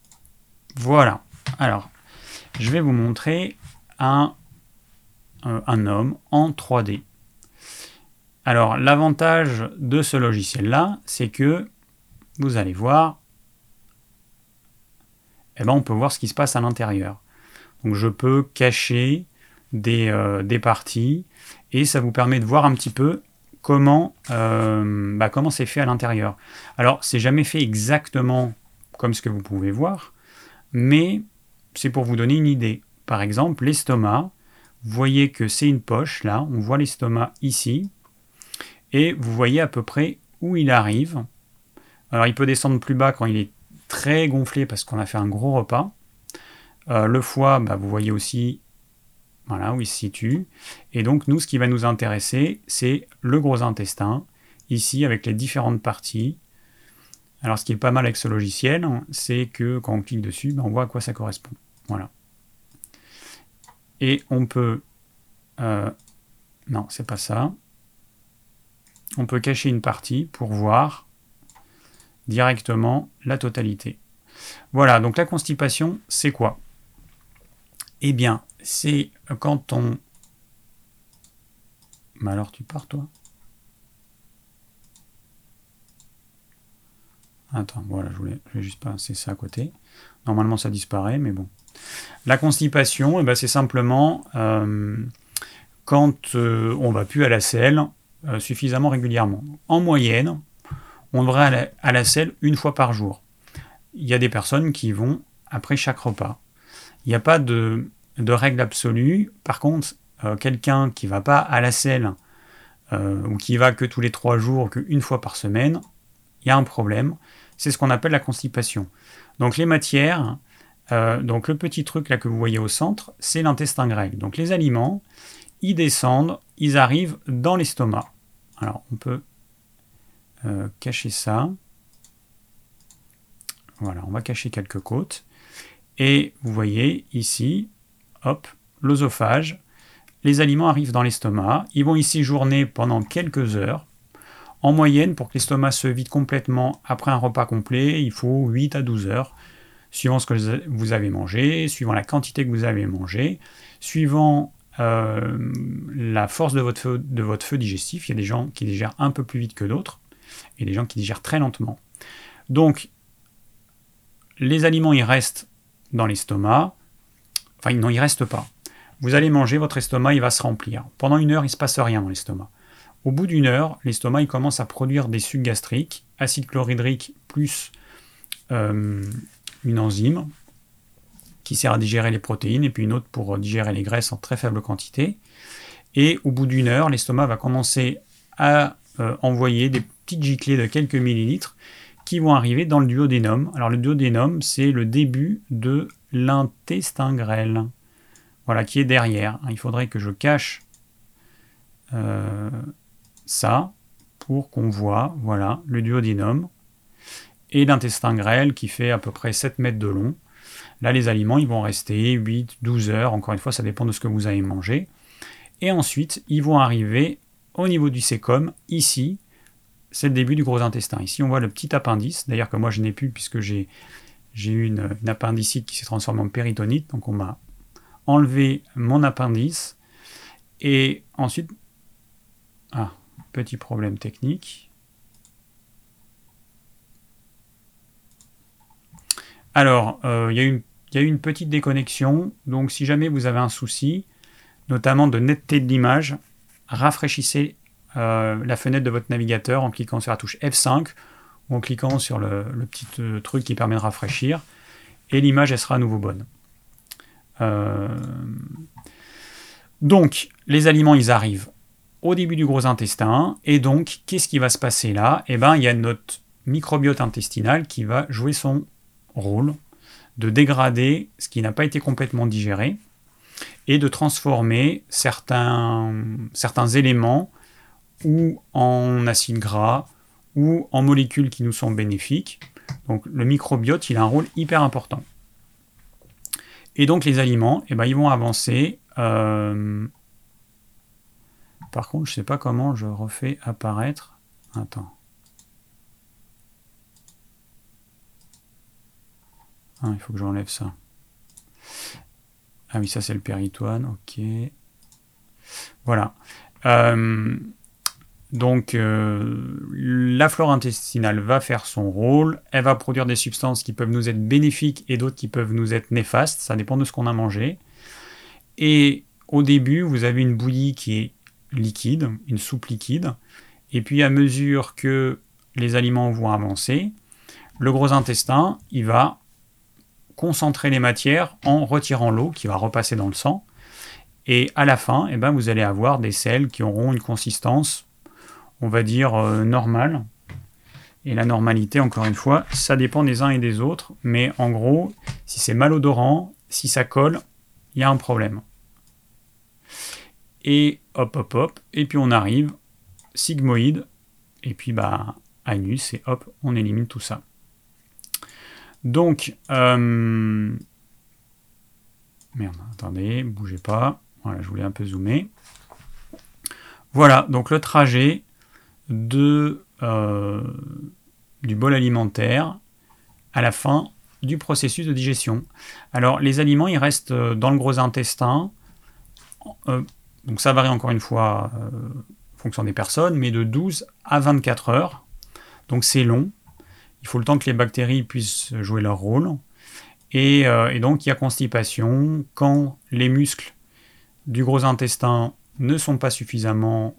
Voilà. Alors, je vais vous montrer un, euh, un homme en 3D. Alors, l'avantage de ce logiciel-là, c'est que vous allez voir, eh ben, on peut voir ce qui se passe à l'intérieur. Donc, je peux cacher des, euh, des parties et ça vous permet de voir un petit peu comment euh, bah, comment c'est fait à l'intérieur. Alors c'est jamais fait exactement comme ce que vous pouvez voir, mais c'est pour vous donner une idée. Par exemple, l'estomac, vous voyez que c'est une poche là, on voit l'estomac ici, et vous voyez à peu près où il arrive. Alors il peut descendre plus bas quand il est très gonflé parce qu'on a fait un gros repas. Euh, le foie, bah, vous voyez aussi voilà où il se situe. Et donc nous, ce qui va nous intéresser, c'est le gros intestin, ici avec les différentes parties. Alors ce qui est pas mal avec ce logiciel, c'est que quand on clique dessus, ben, on voit à quoi ça correspond. Voilà. Et on peut... Euh, non, c'est pas ça. On peut cacher une partie pour voir directement la totalité. Voilà, donc la constipation, c'est quoi? Eh bien, c'est quand on... Mais alors tu pars toi? Attends, voilà, je voulais, je juste passer ça à côté. Normalement, ça disparaît, mais bon. La constipation, eh ben, c'est simplement euh, quand euh, on ne va plus à la selle euh, suffisamment régulièrement. En moyenne, on devrait aller à la selle une fois par jour. Il y a des personnes qui vont après chaque repas. Il n'y a pas de, de, règle absolue. Par contre, quelqu'un qui ne va pas à la selle ou qui va que tous les trois jours, qu'une fois par semaine, il y a un problème c'est ce qu'on appelle la constipation. Donc les matières, euh, donc le petit truc là que vous voyez au centre, c'est l'intestin grêle. Donc les aliments, ils descendent, ils arrivent dans l'estomac. Alors on peut euh, cacher ça. Voilà, on va cacher quelques côtes. Et vous voyez ici, hop, l'osophage. Les aliments arrivent dans l'estomac. Ils vont y séjourner pendant quelques heures. En moyenne, pour que l'estomac se vide complètement après un repas complet, il faut 8 à 12 heures, suivant ce que vous avez mangé, suivant la quantité que vous avez mangé, suivant euh, la force de votre feu digestif. Il y a des gens qui digèrent un peu plus vite que d'autres, et des gens qui digèrent très lentement. Donc, les aliments, ils restent dans l'estomac. Enfin, non, ils ne restent pas. Vous allez manger, votre estomac, il va se remplir. Pendant une heure, il ne se passe rien dans l'estomac. Au bout d'une heure, l'estomac il commence à produire des sucs gastriques, acide chlorhydrique plus euh, une enzyme qui sert à digérer les protéines et puis une autre pour digérer les graisses en très faible quantité. Et au bout d'une heure, l'estomac va commencer à euh, envoyer des petites giclées de quelques millilitres qui vont arriver dans le duodénum. Alors le duodénum, c'est le début de l'intestin grêle. Voilà, qui est derrière. Il faudrait que je cache euh, ça pour qu'on voit voilà, le duodénum et l'intestin grêle qui fait à peu près 7 mètres de long. Là, les aliments, ils vont rester 8, 12 heures. Encore une fois, ça dépend de ce que vous avez mangé. Et ensuite, ils vont arriver au niveau du sécom, ici. C'est le début du gros intestin. Ici, on voit le petit appendice. D'ailleurs, que moi, je n'ai plus puisque j'ai, j'ai eu une, appendicite qui s'est transformée en péritonite. Donc, on m'a enlevé mon appendice. Et ensuite, ah, Petit problème technique. Alors, euh, il y, a eu une petite déconnexion. Donc, si jamais vous avez un souci, notamment de netteté de l'image, rafraîchissez euh, la fenêtre de votre navigateur en cliquant sur la touche F5 en cliquant sur le, petit euh, truc qui permet de rafraîchir. Et l'image, elle sera à nouveau bonne. Donc, les aliments, ils arrivent au début du gros intestin. Et donc, qu'est-ce qui va se passer là? Eh bien, il y a notre microbiote intestinal qui va jouer son rôle de dégrader ce qui n'a pas été complètement digéré et de transformer certains, certains éléments ou en acides gras ou en molécules qui nous sont bénéfiques. Donc le microbiote, il a un rôle hyper important. Et donc les aliments, eh ben, ils vont avancer euh, par contre, je ne sais pas comment je refais apparaître. Attends. Ah, il faut que j'enlève ça. Ah oui, ça c'est le péritoine, ok. Voilà. Euh, donc euh, la flore intestinale va faire son rôle, elle va produire des substances qui peuvent nous être bénéfiques et d'autres qui peuvent nous être néfastes, ça dépend de ce qu'on a mangé. Et au début, vous avez une bouillie qui est liquide, une soupe liquide. Et puis à mesure que les aliments vont avancer, le gros intestin, il va concentrer les matières en retirant l'eau qui va repasser dans le sang. Et à la fin, eh ben, vous allez avoir des sels qui auront une consistance, on va dire, euh, normale. Et la normalité, encore une fois, ça dépend des uns et des autres. Mais en gros, si c'est malodorant, si ça colle, il y a un problème et hop hop hop, et puis on arrive, sigmoïde, et puis bah anus, et hop, on élimine tout ça. Donc, euh, merde, attendez, bougez pas, voilà, je voulais un peu zoomer. Voilà, donc le trajet de, euh, du bol alimentaire, à la fin, du processus de digestion. Alors les aliments, ils restent euh, dans le gros intestin. Euh, donc ça varie encore une fois en fonction des personnes, mais de 12 à 24 heures. Donc c'est long. Il faut le temps que les bactéries puissent jouer leur rôle. Et, et donc il y a constipation quand les muscles du gros intestin ne sont pas suffisamment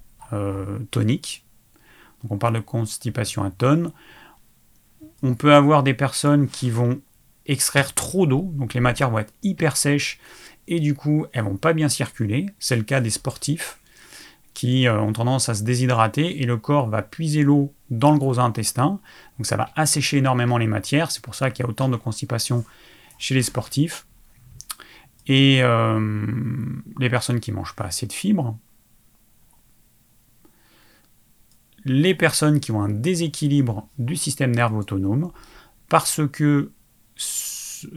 toniques. Donc on parle de constipation à tonnes. On peut avoir des personnes qui vont extraire trop d'eau, donc les matières vont être hyper sèches et du coup elles vont pas bien circuler. C'est le cas des sportifs qui euh, ont tendance à se déshydrater et le corps va puiser l'eau dans le gros intestin, donc ça va assécher énormément les matières. C'est pour ça qu'il y a autant de constipation chez les sportifs. Et euh, les personnes qui mangent pas assez de fibres, les personnes qui ont un déséquilibre du système nerveux autonome parce que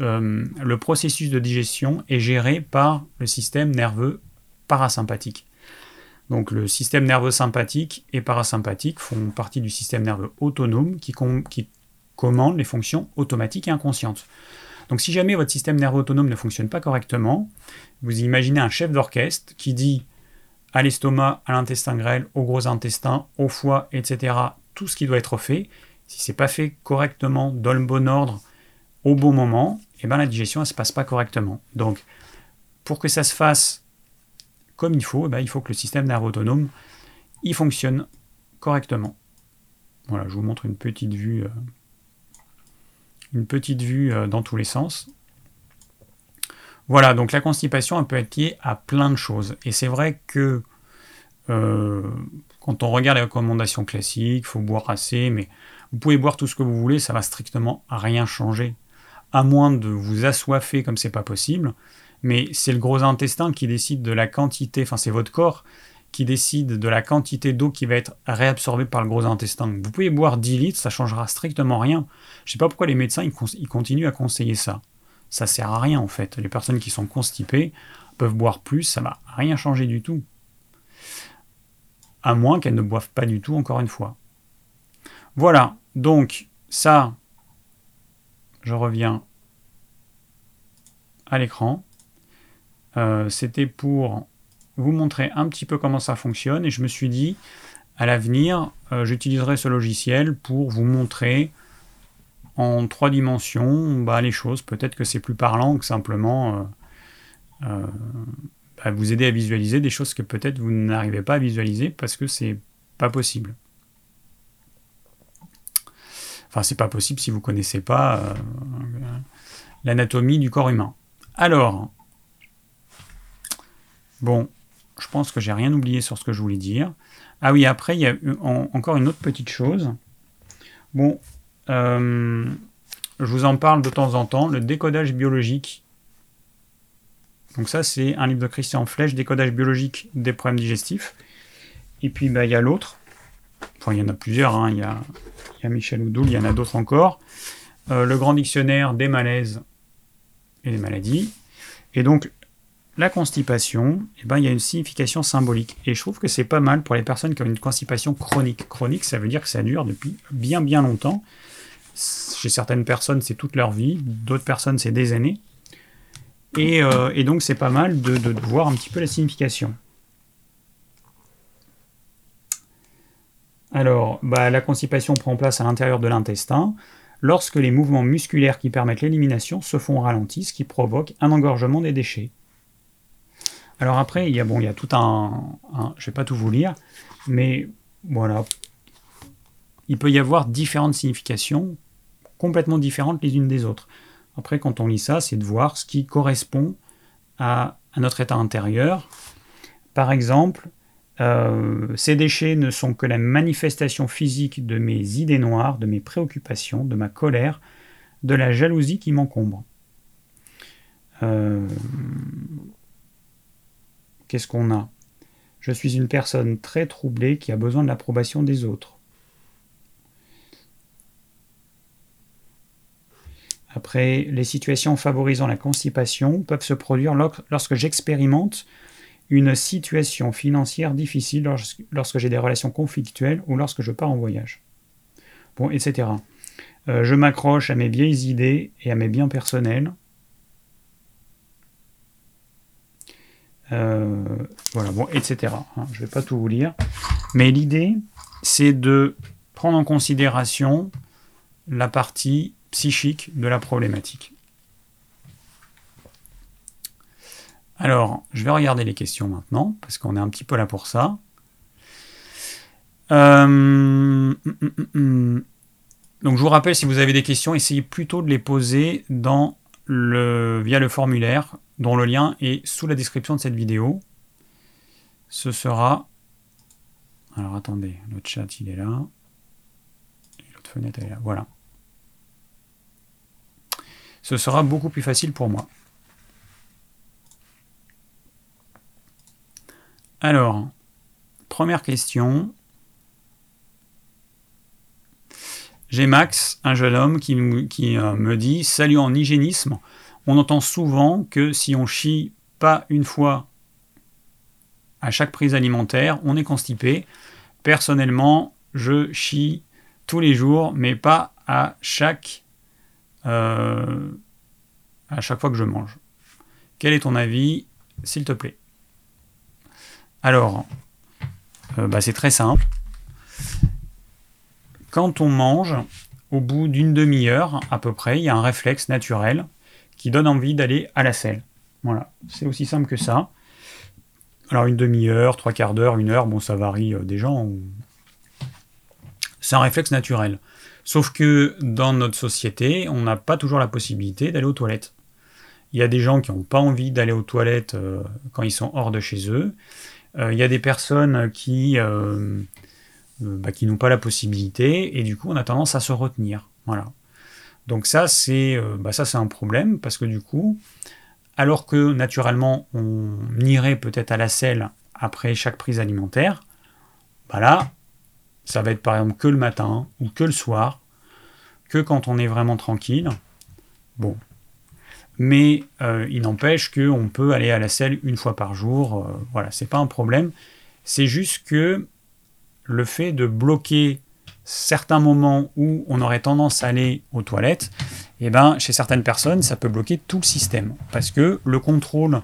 euh, le processus de digestion est géré par le système nerveux parasympathique. Donc le système nerveux sympathique et parasympathique font partie du système nerveux autonome qui, qui commande les fonctions automatiques et inconscientes. Donc si jamais votre système nerveux autonome ne fonctionne pas correctement, vous imaginez un chef d'orchestre qui dit à l'estomac, à l'intestin grêle, au gros intestin, au foie, etc. Tout ce qui doit être fait. Si c'est pas fait correctement, dans le bon ordre, au bon moment, eh ben la digestion ne se passe pas correctement. Donc, pour que ça se fasse comme il faut, eh ben, il faut que le système nerveux autonome il fonctionne correctement. Voilà, je vous montre une petite vue, euh, une petite vue euh, dans tous les sens. Voilà, donc la constipation, peut être liée à plein de choses. Et c'est vrai que euh, quand on regarde les recommandations classiques, il faut boire assez, mais vous pouvez boire tout ce que vous voulez, ça va strictement rien changer. À moins de vous assoiffer comme c'est pas possible. Mais c'est le gros intestin qui décide de la quantité, enfin c'est votre corps qui décide de la quantité d'eau qui va être réabsorbée par le gros intestin. Vous pouvez boire 10 litres, ça changera strictement rien. Je sais pas pourquoi les médecins continuent à conseiller ça ça sert à rien en fait. Les personnes qui sont constipées peuvent boire plus, ça va rien changer du tout. À moins qu'elles ne boivent pas du tout, encore une fois. Voilà, donc ça, je reviens à l'écran. Euh, c'était pour vous montrer un petit peu comment ça fonctionne et je me suis dit, à l'avenir, euh, j'utiliserai ce logiciel pour vous montrer en trois dimensions bah, les choses. Peut-être que c'est plus parlant que simplement euh, euh, bah, vous aider à visualiser des choses que peut-être vous n'arrivez pas à visualiser parce que c'est pas possible. Enfin, c'est pas possible si vous connaissez pas euh, l'anatomie du corps humain. Alors, bon, je pense que j'ai rien oublié sur ce que je voulais dire. Ah oui, après, il y a encore une autre petite chose. Bon, euh, je vous en parle de temps en temps, le décodage biologique. Donc ça, c'est un livre de Christian Flèche, décodage biologique des problèmes digestifs. Et puis, bah, il y a l'autre. Enfin, il y en a plusieurs. Hein. Il, y a, Michel Oudoul, il y en a d'autres encore. Euh, le grand dictionnaire des malaises et des maladies. Et donc, la constipation, eh ben, il y a une signification symbolique. Et je trouve que c'est pas mal pour les personnes qui ont une constipation chronique. Chronique, ça veut dire que ça dure depuis bien bien longtemps. Chez certaines personnes, c'est toute leur vie, d'autres personnes, c'est des années. Et, euh, donc, c'est pas mal de, voir un petit peu la signification. Alors, bah, la constipation prend place à l'intérieur de l'intestin lorsque les mouvements musculaires qui permettent l'élimination se font ralentir, ce qui provoque un engorgement des déchets. Alors après, il y a, bon, il y a tout un, un je ne vais pas tout vous lire, mais voilà, il peut y avoir différentes significations complètement différentes les unes des autres. Après, quand on lit ça, c'est de voir ce qui correspond à, notre état intérieur. Par exemple, euh, ces déchets ne sont que la manifestation physique de mes idées noires, de mes préoccupations, de ma colère, de la jalousie qui m'encombre. Euh, qu'est-ce qu'on a? Je suis une personne très troublée qui a besoin de l'approbation des autres. Après, les situations favorisant la constipation peuvent se produire lorsque j'expérimente une situation financière difficile, lorsque, j'ai des relations conflictuelles ou lorsque je pars en voyage. Bon, etc. Euh, je m'accroche à mes vieilles idées et à mes biens personnels. Euh, voilà, bon, etc. Hein, je ne vais pas tout vous lire. Mais l'idée, c'est de prendre en considération la partie psychique de la problématique. Alors, je vais regarder les questions maintenant, parce qu'on est un petit peu là pour ça. Euh, donc je vous rappelle, si vous avez des questions, essayez plutôt de les poser dans le, via le formulaire, dont le lien est sous la description de cette vidéo. Ce sera... Alors attendez, le chat il est là. Et l'autre fenêtre elle est là. Voilà. Ce sera beaucoup plus facile pour moi. Alors, première question. J'ai Max, un jeune homme, qui, euh, me dit Salut en hygiénisme, on entend souvent que si on chie pas une fois à chaque prise alimentaire, on est constipé. Personnellement, je chie tous les jours, mais pas à chaque, euh, à chaque fois que je mange. Quel est ton avis, s'il te plaît? Alors, euh, bah, c'est très simple quand on mange, au bout d'une demi-heure à peu près, il y a un réflexe naturel qui donne envie d'aller à la selle. Voilà, c'est aussi simple que ça. Alors une demi-heure, trois quarts d'heure, une heure, bon ça varie euh, des gens. C'est un réflexe naturel. Sauf que dans notre société, on n'a pas toujours la possibilité d'aller aux toilettes. Il y a des gens qui n'ont pas envie d'aller aux toilettes euh, quand ils sont hors de chez eux. Euh, il y a des personnes qui euh, bah, qui n'ont pas la possibilité, et du coup on a tendance à se retenir. Voilà. Donc ça c'est bah, ça un problème parce que du coup, alors que naturellement on irait peut-être à la selle après chaque prise alimentaire, bah là ça va être par exemple que le matin ou que le soir, que quand on est vraiment tranquille. Bon. Mais euh, il n'empêche qu'on peut aller à la selle une fois par jour. voilà, c'est pas un problème. C'est juste que le fait de bloquer certains moments où on aurait tendance à aller aux toilettes, eh ben, chez certaines personnes, ça peut bloquer tout le système. Parce que le contrôle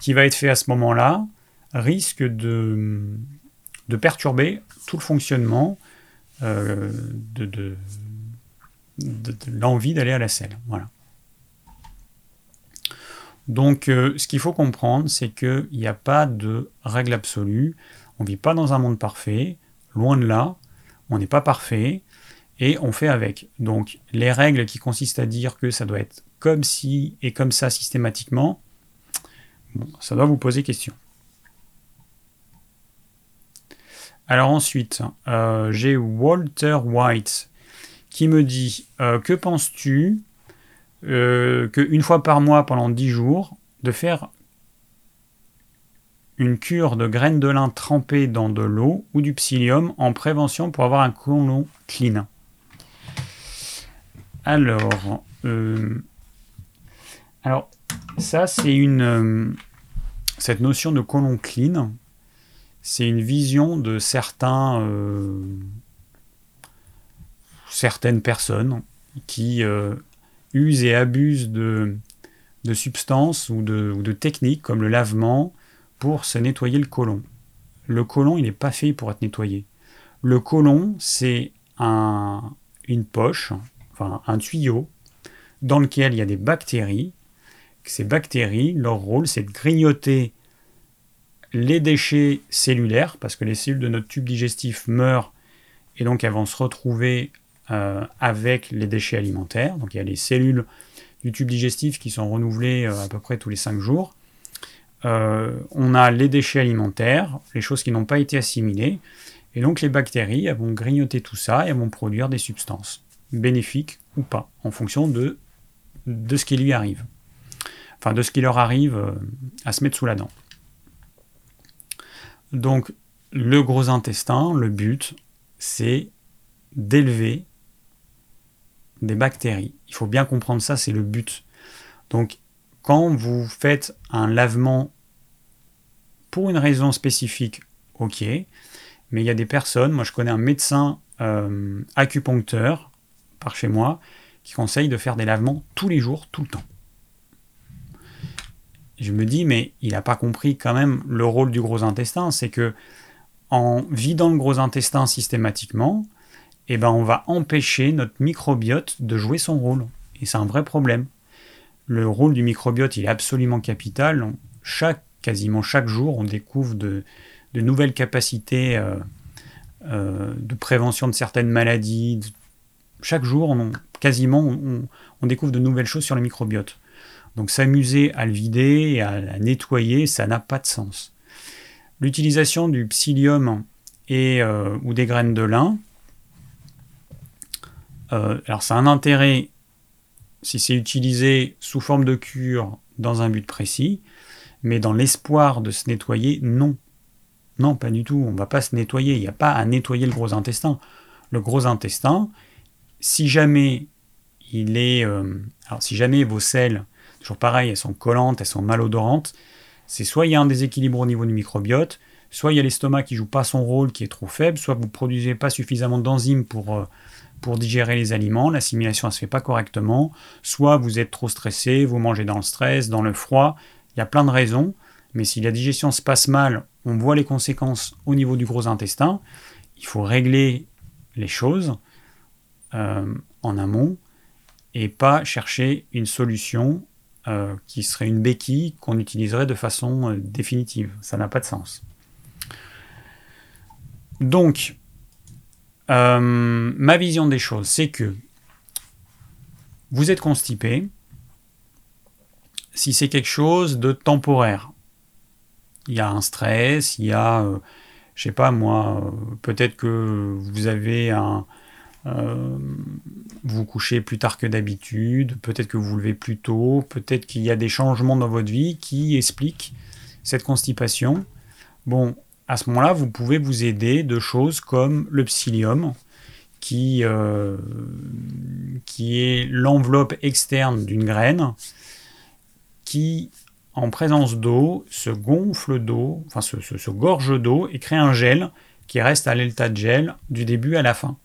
qui va être fait à ce moment-là risque de perturber tout le fonctionnement euh, de, l'envie d'aller à la selle. Voilà. Donc, euh, ce qu'il faut comprendre, c'est qu'il n'y a pas de règle absolue. On ne vit pas dans un monde parfait. Loin de là, on n'est pas parfait et on fait avec. Donc les règles qui consistent à dire que ça doit être comme ci et comme ça systématiquement, ça doit vous poser question. Alors ensuite, euh, j'ai Walter White qui me dit euh, Que penses-tu euh, qu'une fois par mois pendant 10 jours, de faire une cure de graines de lin trempées dans de l'eau ou du psyllium en prévention pour avoir un côlon clean? Alors, alors ça c'est une cette notion de côlon clean, c'est une vision de euh, certaines personnes qui usent et abusent de, de substances ou de, techniques comme le lavement, pour se nettoyer le côlon. Le côlon, il n'est pas fait pour être nettoyé. Le côlon, c'est un, une poche, un tuyau, dans lequel il y a des bactéries. Ces bactéries, leur rôle, c'est de grignoter les déchets cellulaires, parce que les cellules de notre tube digestif meurent, et donc elles vont se retrouver euh, avec les déchets alimentaires. Donc il y a les cellules du tube digestif qui sont renouvelées euh, à peu près tous les 5 jours. Euh, on a les déchets alimentaires, les choses qui n'ont pas été assimilées, et donc les bactéries vont grignoter tout ça et elles vont produire des substances, bénéfiques ou pas, en fonction de, de ce qui lui arrive. Enfin, de ce qui leur arrive à se mettre sous la dent. Donc, le gros intestin, le but, c'est d'élever des bactéries. Il faut bien comprendre ça, c'est le but. Donc, quand vous faites un lavement pour une raison spécifique, ok. Mais il y a des personnes, moi je connais un médecin euh, acupuncteur, par chez moi qui conseille de faire des lavements tous les jours, tout le temps. Je me dis, mais il n'a pas compris quand même le rôle du gros intestin, c'est que en vidant le gros intestin systématiquement, eh ben on va empêcher notre microbiote de jouer son rôle. Et c'est un vrai problème. Le rôle du microbiote, il est absolument capital. Quasiment chaque jour, on découvre de, nouvelles capacités euh, euh, de prévention de certaines maladies. Chaque jour, on, quasiment, on, découvre de nouvelles choses sur le microbiote. Donc s'amuser à le vider et à le nettoyer, ça n'a pas de sens. L'utilisation du psyllium et, euh, ou des graines de lin, euh, alors ça a un intérêt si c'est utilisé sous forme de cure dans un but précis, mais dans l'espoir de se nettoyer, non. Non, pas du tout. On ne va pas se nettoyer. Il n'y a pas à nettoyer le gros intestin. Le gros intestin, si jamais il est, euh, alors si jamais vos selles, toujours pareil, elles sont collantes, elles sont malodorantes, c'est soit il y a un déséquilibre au niveau du microbiote, soit il y a l'estomac qui joue pas son rôle, qui est trop faible, soit vous produisez pas suffisamment d'enzymes pour, euh, pour digérer les aliments, l'assimilation ne se fait pas correctement, soit vous êtes trop stressé, vous mangez dans le stress, dans le froid, il y a plein de raisons, mais si la digestion se passe mal, on voit les conséquences au niveau du gros intestin, il faut régler les choses euh, en amont et pas chercher une solution euh, qui serait une béquille qu'on utiliserait de façon euh, définitive. Ça n'a pas de sens. Donc, ma vision des choses, c'est que vous êtes constipé si c'est quelque chose de temporaire. Il y a un stress, il y a, je sais pas moi, peut-être que vous avez un, euh, vous couchez plus tard que d'habitude, peut-être que vous vous levez plus tôt, peut-être qu'il y a des changements dans votre vie qui expliquent cette constipation. Bon, à ce moment-là, vous pouvez vous aider de choses comme le psyllium, qui, euh, qui est l'enveloppe externe d'une graine, qui, en présence d'eau, se gonfle d'eau, enfin se, se gorge d'eau et crée un gel qui reste à l'état de gel du début à la fin.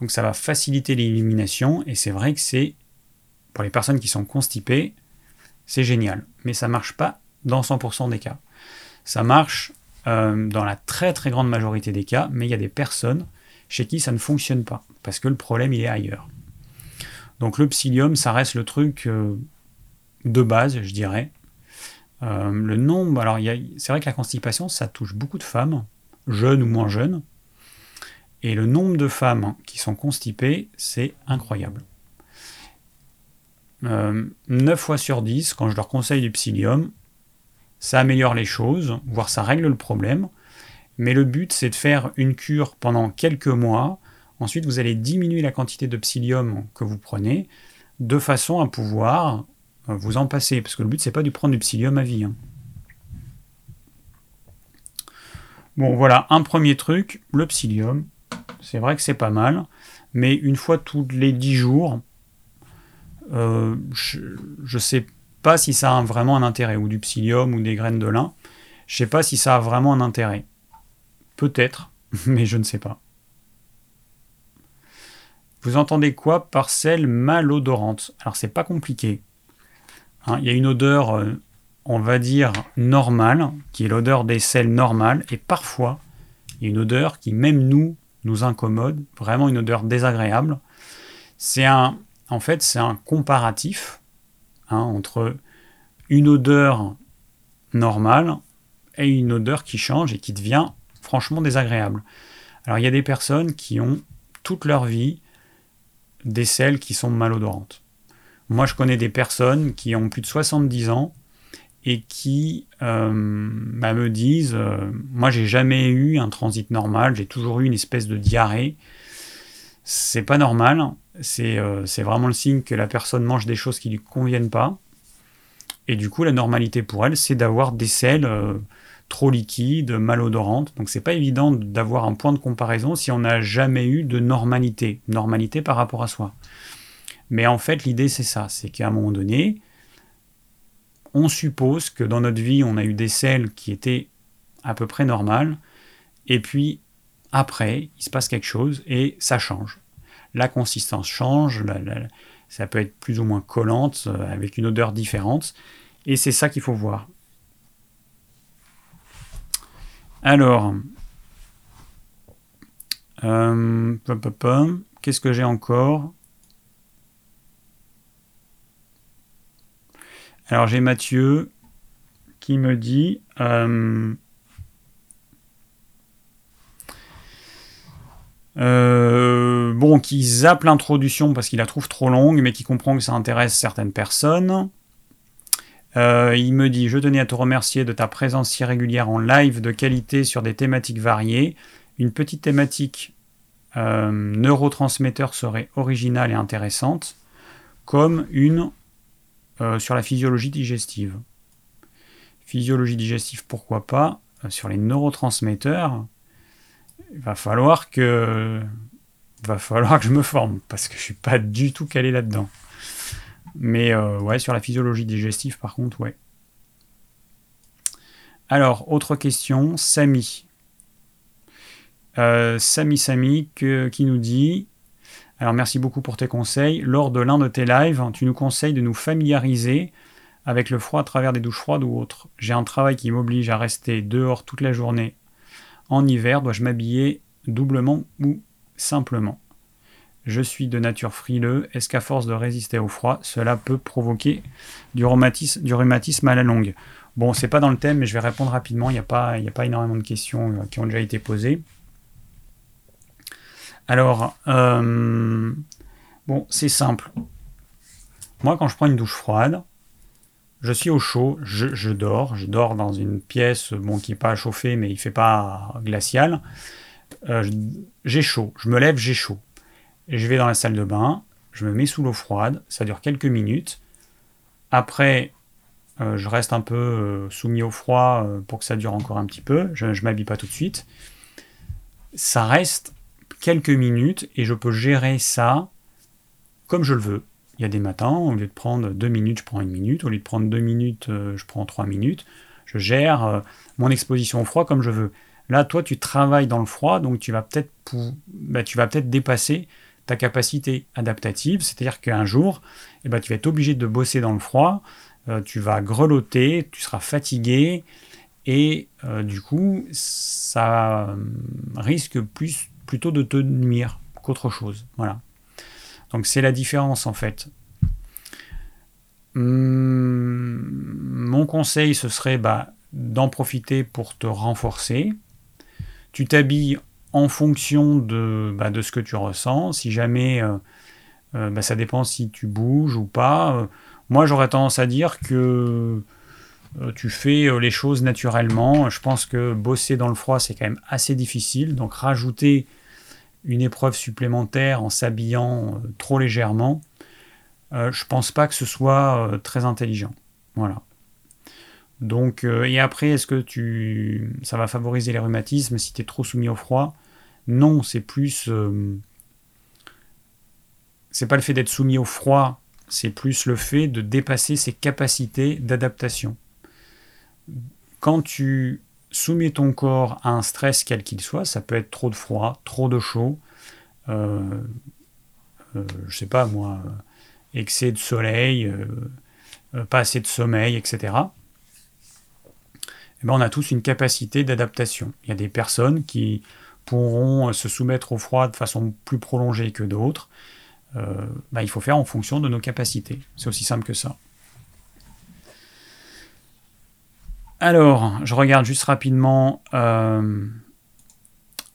Donc ça va faciliter l'élimination et c'est vrai que c'est, pour les personnes qui sont constipées, c'est génial. Mais ça ne marche pas dans 100% des cas. Ça marche euh, dans la très très grande majorité des cas, mais il y a des personnes chez qui ça ne fonctionne pas, parce que le problème il est ailleurs. Donc le psyllium, ça reste le truc euh, de base, je dirais. Euh, le nombre, alors c'est vrai que la constipation, ça touche beaucoup de femmes, jeunes ou moins jeunes, et le nombre de femmes qui sont constipées, c'est incroyable. Euh, 9 fois sur 10, quand je leur conseille du psyllium, ça améliore les choses, voire ça règle le problème. Mais le but, c'est de faire une cure pendant quelques mois. Ensuite, vous allez diminuer la quantité de psyllium que vous prenez, de façon à pouvoir euh, vous en passer. Parce que le but, c'est pas de prendre du psyllium à vie. Hein. Bon, voilà, un premier truc, le psyllium. C'est vrai que c'est pas mal, mais une fois tous les 10 jours, euh, je ne sais pas si ça a vraiment un intérêt, ou du psyllium ou des graines de lin. Je sais pas si ça a vraiment un intérêt. Peut-être, <laughs> mais je ne sais pas. Vous entendez quoi par sel malodorante? Alors c'est pas compliqué. Hein, il y a une odeur, euh, on va dire, normale, qui est l'odeur des sels normales, et parfois, il y a une odeur qui, même nous, nous incommode, vraiment une odeur désagréable. C'est un, en fait, c'est un comparatif hein, entre une odeur normale et une odeur qui change et qui devient franchement désagréable. Alors il y a des personnes qui ont toute leur vie des selles qui sont malodorantes. Moi je connais des personnes qui ont plus de 70 ans et qui euh, bah, me disent euh, Moi, j'ai jamais eu un transit normal, j'ai toujours eu une espèce de diarrhée. C'est pas normal, euh, c'est vraiment le signe que la personne mange des choses qui lui conviennent pas. Et du coup, la normalité pour elle, c'est d'avoir des selles trop liquides, malodorantes. Donc, c'est pas évident d'avoir un point de comparaison si on n'a jamais eu de normalité, normalité par rapport à soi. Mais en fait, l'idée, c'est ça c'est qu'à un moment donné, on suppose que dans notre vie, on a eu des selles qui étaient à peu près normales, et puis après, il se passe quelque chose et ça change. la consistance change, ça peut être plus ou moins collante, euh, avec une odeur différente. Et c'est ça qu'il faut voir. Alors, euh, qu'est-ce que j'ai encore? Alors j'ai Mathieu qui me dit euh, euh, bon, qui zappe l'introduction parce qu'il la trouve trop longue, mais qui comprend que ça intéresse certaines personnes. Euh, il me dit Je tenais à te remercier de ta présence si régulière en live de qualité sur des thématiques variées. Une petite thématique neurotransmetteur serait originale et intéressante, comme une sur la physiologie digestive. Physiologie digestive, pourquoi pas Sur les neurotransmetteurs, il va falloir que je me forme parce que je suis pas du tout calé là-dedans. Mais euh, ouais, sur la physiologie digestive, par contre, ouais. Alors, autre question, Samy. Euh, Samy Samy qui nous dit Alors, merci beaucoup pour tes conseils. Lors de l'un de tes lives, tu nous conseilles de nous familiariser avec le froid à travers des douches froides ou autres. J'ai un travail qui m'oblige à rester dehors toute la journée en hiver, dois-je m'habiller doublement ou simplement? Je suis de nature frileux. Est-ce qu'à force de résister au froid, cela peut provoquer du rhumatisme, à la longue? Bon, c'est pas dans le thème, mais je vais répondre rapidement. Il n'y a, pas, a pas énormément de questions euh, qui ont déjà été posées. Alors, euh, bon, c'est simple. Moi, quand je prends une douche froide, je suis au chaud, je, dors, je dors dans une pièce bon, qui n'est pas chauffée, mais il ne fait pas glacial. Euh, j'ai chaud, je me lève, j'ai chaud. Je vais dans la salle de bain, je me mets sous l'eau froide, ça dure quelques minutes. Après, euh, je reste un peu soumis au froid pour que ça dure encore un petit peu. Je ne m'habille pas tout de suite. Ça reste quelques minutes et je peux gérer ça comme je le veux. Il y a des matins, au lieu de prendre deux minutes, je prends une minute. Au lieu de prendre deux minutes, euh, je prends trois minutes. Je gère euh, mon exposition au froid comme je veux. Là, toi, tu travailles dans le froid, donc tu vas peut-être bah, peut-être dépasser ta capacité adaptative. C'est-à-dire qu'un jour, eh ben, tu vas être obligé de bosser dans le froid. Euh, tu vas grelotter, tu seras fatigué. Et du coup, ça risque plus, plutôt de te nuire qu'autre chose. Voilà. Donc c'est la différence en fait. Hmm, mon conseil, ce serait bah, d'en profiter pour te renforcer. Tu t'habilles en fonction de, bah, ce que tu ressens. Si jamais, euh, euh, bah, ça dépend si tu bouges ou pas. Euh, moi, j'aurais tendance à dire que tu fais les choses naturellement. Je pense que bosser dans le froid, c'est quand même assez difficile. Donc rajouter une épreuve supplémentaire en s'habillant euh, trop légèrement, euh, je pense pas que ce soit euh, très intelligent. Voilà. Donc, et après, est-ce que tu, ça va favoriser les rhumatismes si tu es trop soumis au froid? Non, c'est plus. c'est pas le fait d'être soumis au froid, c'est plus le fait de dépasser ses capacités d'adaptation. Quand tu soumets ton corps à un stress quel qu'il soit, ça peut être trop de froid, trop de chaud, euh, euh, je sais pas moi, excès de soleil, euh, pas assez de sommeil, etc. Eh ben, on a tous une capacité d'adaptation. Il y a des personnes qui pourront se soumettre au froid de façon plus prolongée que d'autres. Ben, il faut faire en fonction de nos capacités. C'est aussi simple que ça. Alors, je regarde juste rapidement euh,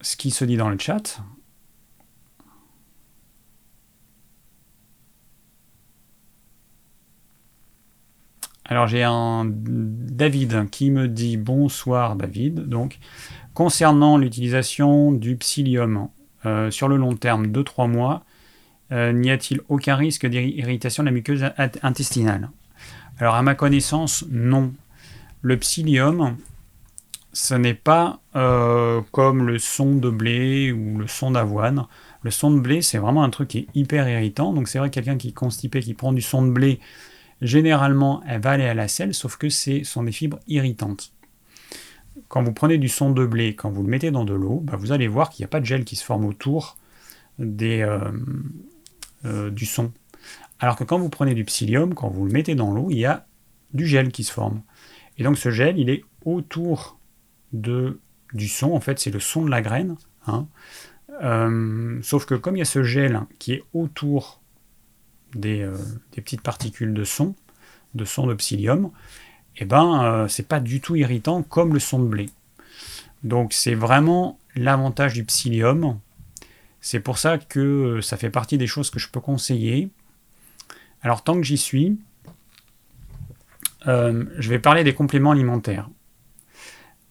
ce qui se dit dans le chat. Alors j'ai un David qui me dit bonsoir David. Donc concernant l'utilisation du psyllium euh, sur le long terme, 2-3 mois, euh, n'y a-t-il aucun risque d'irritation de la muqueuse intestinale? Alors à ma connaissance, non le psyllium, ce n'est pas euh, comme le son de blé ou le son d'avoine. Le son de blé, c'est vraiment un truc qui est hyper irritant. Donc c'est vrai que quelqu'un qui est constipé, qui prend du son de blé, généralement, elle va aller à la selle, sauf que ce sont des fibres irritantes. Quand vous prenez du son de blé, quand vous le mettez dans de l'eau, bah, vous allez voir qu'il n'y a pas de gel qui se forme autour des, du son. Alors que quand vous prenez du psyllium, quand vous le mettez dans l'eau, il y a du gel qui se forme. Et donc ce gel, il est autour de, du son, en fait c'est le son de la graine. Hein. sauf que comme il y a ce gel qui est autour des, des petites particules de son, de son de psyllium, eh ben, euh, c'est pas du tout irritant comme le son de blé. Donc c'est vraiment l'avantage du psyllium. C'est pour ça que euh, ça fait partie des choses que je peux conseiller. Alors tant que j'y suis, euh, je vais parler des compléments alimentaires.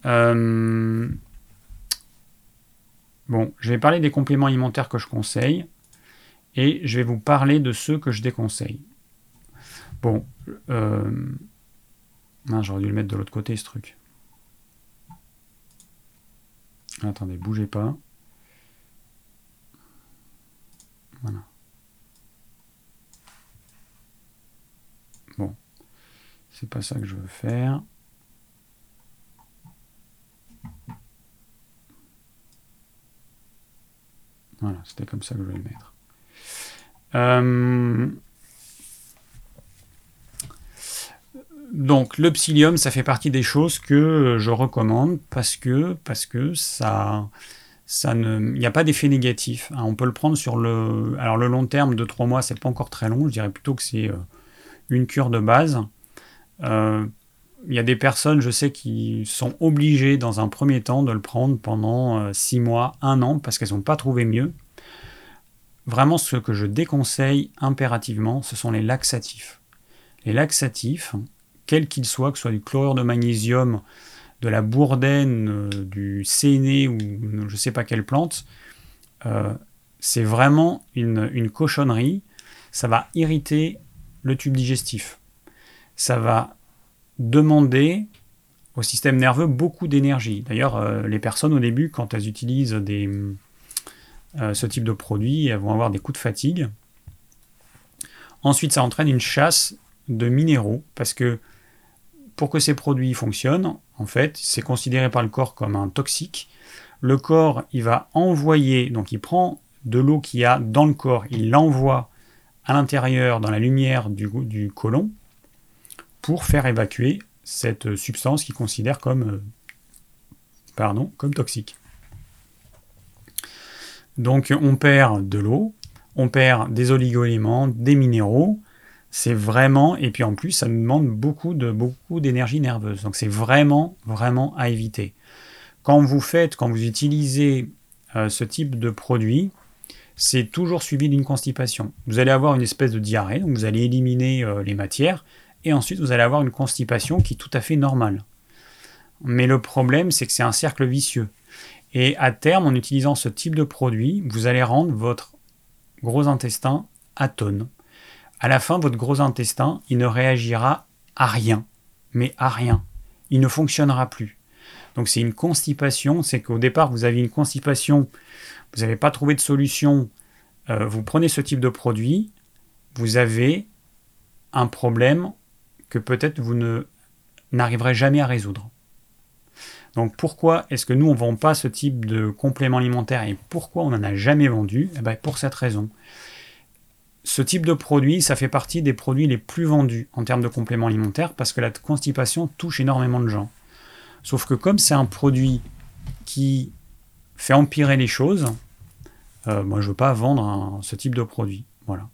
bon, je vais parler des compléments alimentaires que je conseille et je vais vous parler de ceux que je déconseille. Bon, j'aurais dû le mettre de l'autre côté ce truc. Attendez, bougez pas. Voilà. Bon. C'est pas ça que je veux faire. Voilà, c'était comme ça que je vais le mettre. Euh, donc le psyllium, ça fait partie des choses que je recommande parce que, parce que ça, ça ne, il n'y a pas d'effet négatif. Hein. on peut le prendre sur le, alors le long terme de trois mois, c'est pas encore très long. Je dirais plutôt que c'est euh, une cure de base. Euh, il y a des personnes, je sais, qui sont obligées dans un premier temps de le prendre pendant euh, six mois, un an, parce qu'elles n'ont pas trouvé mieux. Vraiment, ce que je déconseille impérativement, ce sont les laxatifs. Les laxatifs, quel qu'il soit, que ce soit du chlorure de magnésium, de la bourdaine, euh, du séné ou je ne sais pas quelle plante, euh, c'est vraiment une, cochonnerie. Ça va irriter le tube digestif. Ça va demander au système nerveux beaucoup d'énergie. D'ailleurs, euh, les personnes au début, quand elles utilisent des, ce type de produit, elles vont avoir des coups de fatigue. Ensuite, ça entraîne une chasse de minéraux parce que pour que ces produits fonctionnent, en fait, c'est considéré par le corps comme un toxique. Le corps, il va envoyer, donc il prend de l'eau qu'il y a dans le corps, il l'envoie à l'intérieur dans la lumière du, du côlon pour faire évacuer cette substance qu'il considère comme, euh, pardon, comme toxique. Donc on perd de l'eau, on perd des oligoéléments, des minéraux, c'est vraiment, et puis en plus, ça nous demande beaucoup de beaucoup d'énergie nerveuse. Donc c'est vraiment, vraiment à éviter. Quand vous faites, quand vous utilisez euh, ce type de produit, c'est toujours suivi d'une constipation. Vous allez avoir une espèce de diarrhée, donc vous allez éliminer euh, les matières, et ensuite vous allez avoir une constipation qui est tout à fait normale. Mais le problème, c'est que c'est un cercle vicieux. Et à terme, en utilisant ce type de produit, vous allez rendre votre gros intestin atone à la fin, votre gros intestin, il ne réagira à rien, mais à rien. Il ne fonctionnera plus. Donc c'est une constipation, c'est qu'au départ, vous avez une constipation, vous n'avez pas trouvé de solution, euh, vous prenez ce type de produit, vous avez un problème que peut-être vous n'arriverez jamais à résoudre. Donc pourquoi est-ce que nous on ne vend pas ce type de complément alimentaire et pourquoi on n'en a jamais vendu? Eh ben, Pour cette raison ce type de produit, ça fait partie des produits les plus vendus en termes de compléments alimentaires parce que la constipation touche énormément de gens. Sauf que comme c'est un produit qui fait empirer les choses, euh, moi je ne veux pas vendre ce type de produit. Voilà.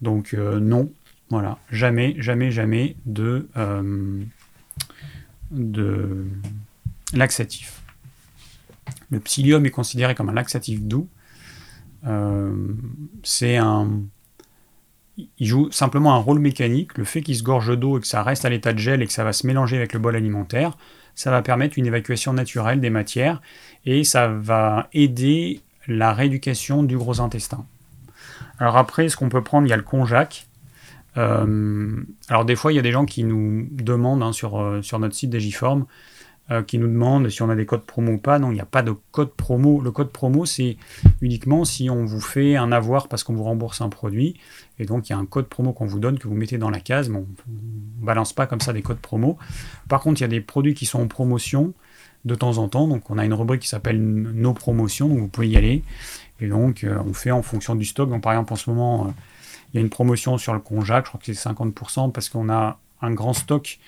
Donc euh, non, voilà, jamais, jamais, jamais de, euh, de laxatif. Le psyllium est considéré comme un laxatif doux. c'est un il joue simplement un rôle mécanique. Le fait qu'il se gorge d'eau et que ça reste à l'état de gel et que ça va se mélanger avec le bol alimentaire, ça va permettre une évacuation naturelle des matières et ça va aider la rééducation du gros intestin. Alors après, ce qu'on peut prendre, il y a le konjac. Euh, alors des fois, il y a des gens qui nous demandent hein, sur, euh, sur notre site Digiform euh, qui nous demande si on a des codes promo ou pas. Non, il n'y a pas de code promo. Le code promo, c'est uniquement si on vous fait un avoir parce qu'on vous rembourse un produit. Et donc, il y a un code promo qu'on vous donne, que vous mettez dans la case. On ne balance pas comme ça des codes promo. Par contre, il y a des produits qui sont en promotion de temps en temps. Donc, on a une rubrique qui s'appelle Nos promotions, donc vous pouvez y aller. Et donc, on fait en fonction du stock. Donc, par exemple, en ce moment, il y a une promotion sur le Conjac, je crois que c'est 50% parce qu'on a un grand stock.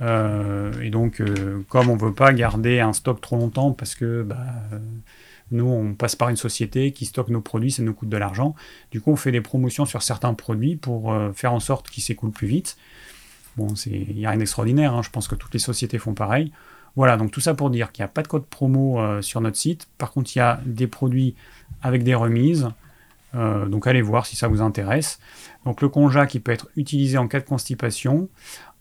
et donc, comme on ne veut pas garder un stock trop longtemps parce que bah, nous, on passe par une société qui stocke nos produits, ça nous coûte de l'argent. Du coup, on fait des promotions sur certains produits pour euh, faire en sorte qu'ils s'écoulent plus vite. Bon, il n'y a rien d'extraordinaire, hein. je pense que toutes les sociétés font pareil. Voilà, donc tout ça pour dire qu'il n'y a pas de code promo euh, sur notre site. Par contre, il y a des produits avec des remises. Euh, donc allez voir si ça vous intéresse. Donc le conja qui peut être utilisé en cas de constipation.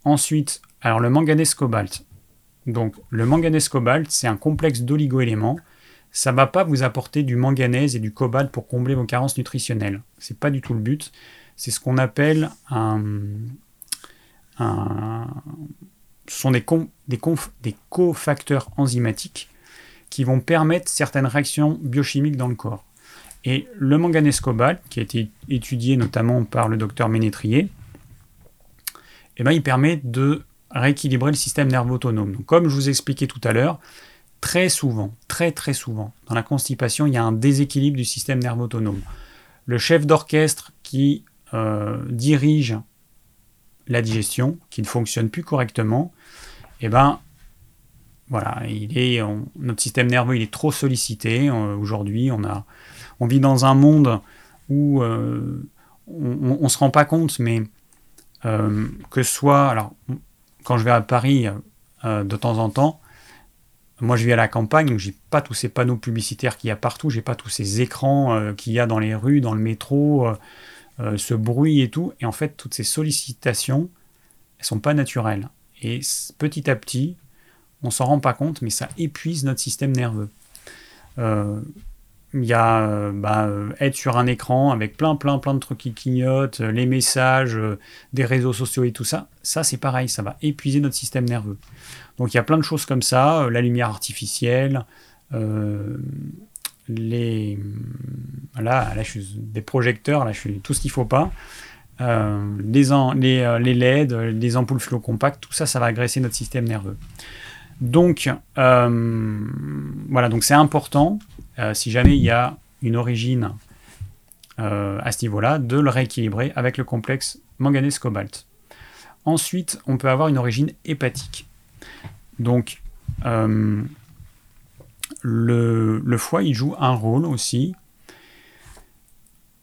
Ensuite, alors le manganèse cobalt. Donc le manganèse cobalt, c'est un complexe d'oligo-éléments ça va pas vous apporter du manganèse et du cobalt pour combler vos carences nutritionnelles. C'est pas du tout le but. C'est ce qu'on appelle un, ce sont des cofacteurs enzymatiques qui vont permettre certaines réactions biochimiques dans le corps. Et le manganèse cobalt, qui a été étudié notamment par le docteur Ménétrier, eh ben, il permet de rééquilibrer le système nerveux autonome. Comme je vous expliquais tout à l'heure, Très souvent, très très souvent, dans la constipation, il y a un déséquilibre du système nerveux autonome. Le chef d'orchestre qui euh, dirige la digestion, qui ne fonctionne plus correctement, eh ben, voilà, il est, notre système nerveux il est trop sollicité. Euh, aujourd'hui, on, a, on vit dans un monde où euh, on ne se rend pas compte, mais que ce soit, alors, quand je vais à Paris de temps en temps, moi, je vis à la campagne, donc j'ai pas tous ces panneaux publicitaires qu'il y a partout, j'ai pas tous ces écrans euh, qu'il y a dans les rues, dans le métro, euh, euh, ce bruit et tout. Et en fait, toutes ces sollicitations, elles sont pas naturelles. Et petit à petit, on s'en rend pas compte, mais ça épuise notre système nerveux. Il y a bah, être sur un écran avec plein, plein, plein de trucs qui clignotent, les messages, des réseaux sociaux et tout ça. Ça, c'est pareil, ça va épuiser notre système nerveux. Donc il y a plein de choses comme ça, euh, la lumière artificielle, euh, les, là, là, je suis des projecteurs, là, je suis tout ce qu'il ne faut pas. Euh, les, les, les, LED, les ampoules flow compactes, tout ça, ça va agresser notre système nerveux. Donc, voilà, donc c'est important, si jamais il y a une origine à ce niveau-là, de le rééquilibrer avec le complexe manganèse-cobalt. Ensuite, on peut avoir une origine hépatique. Donc, euh, le, foie, il joue un rôle aussi.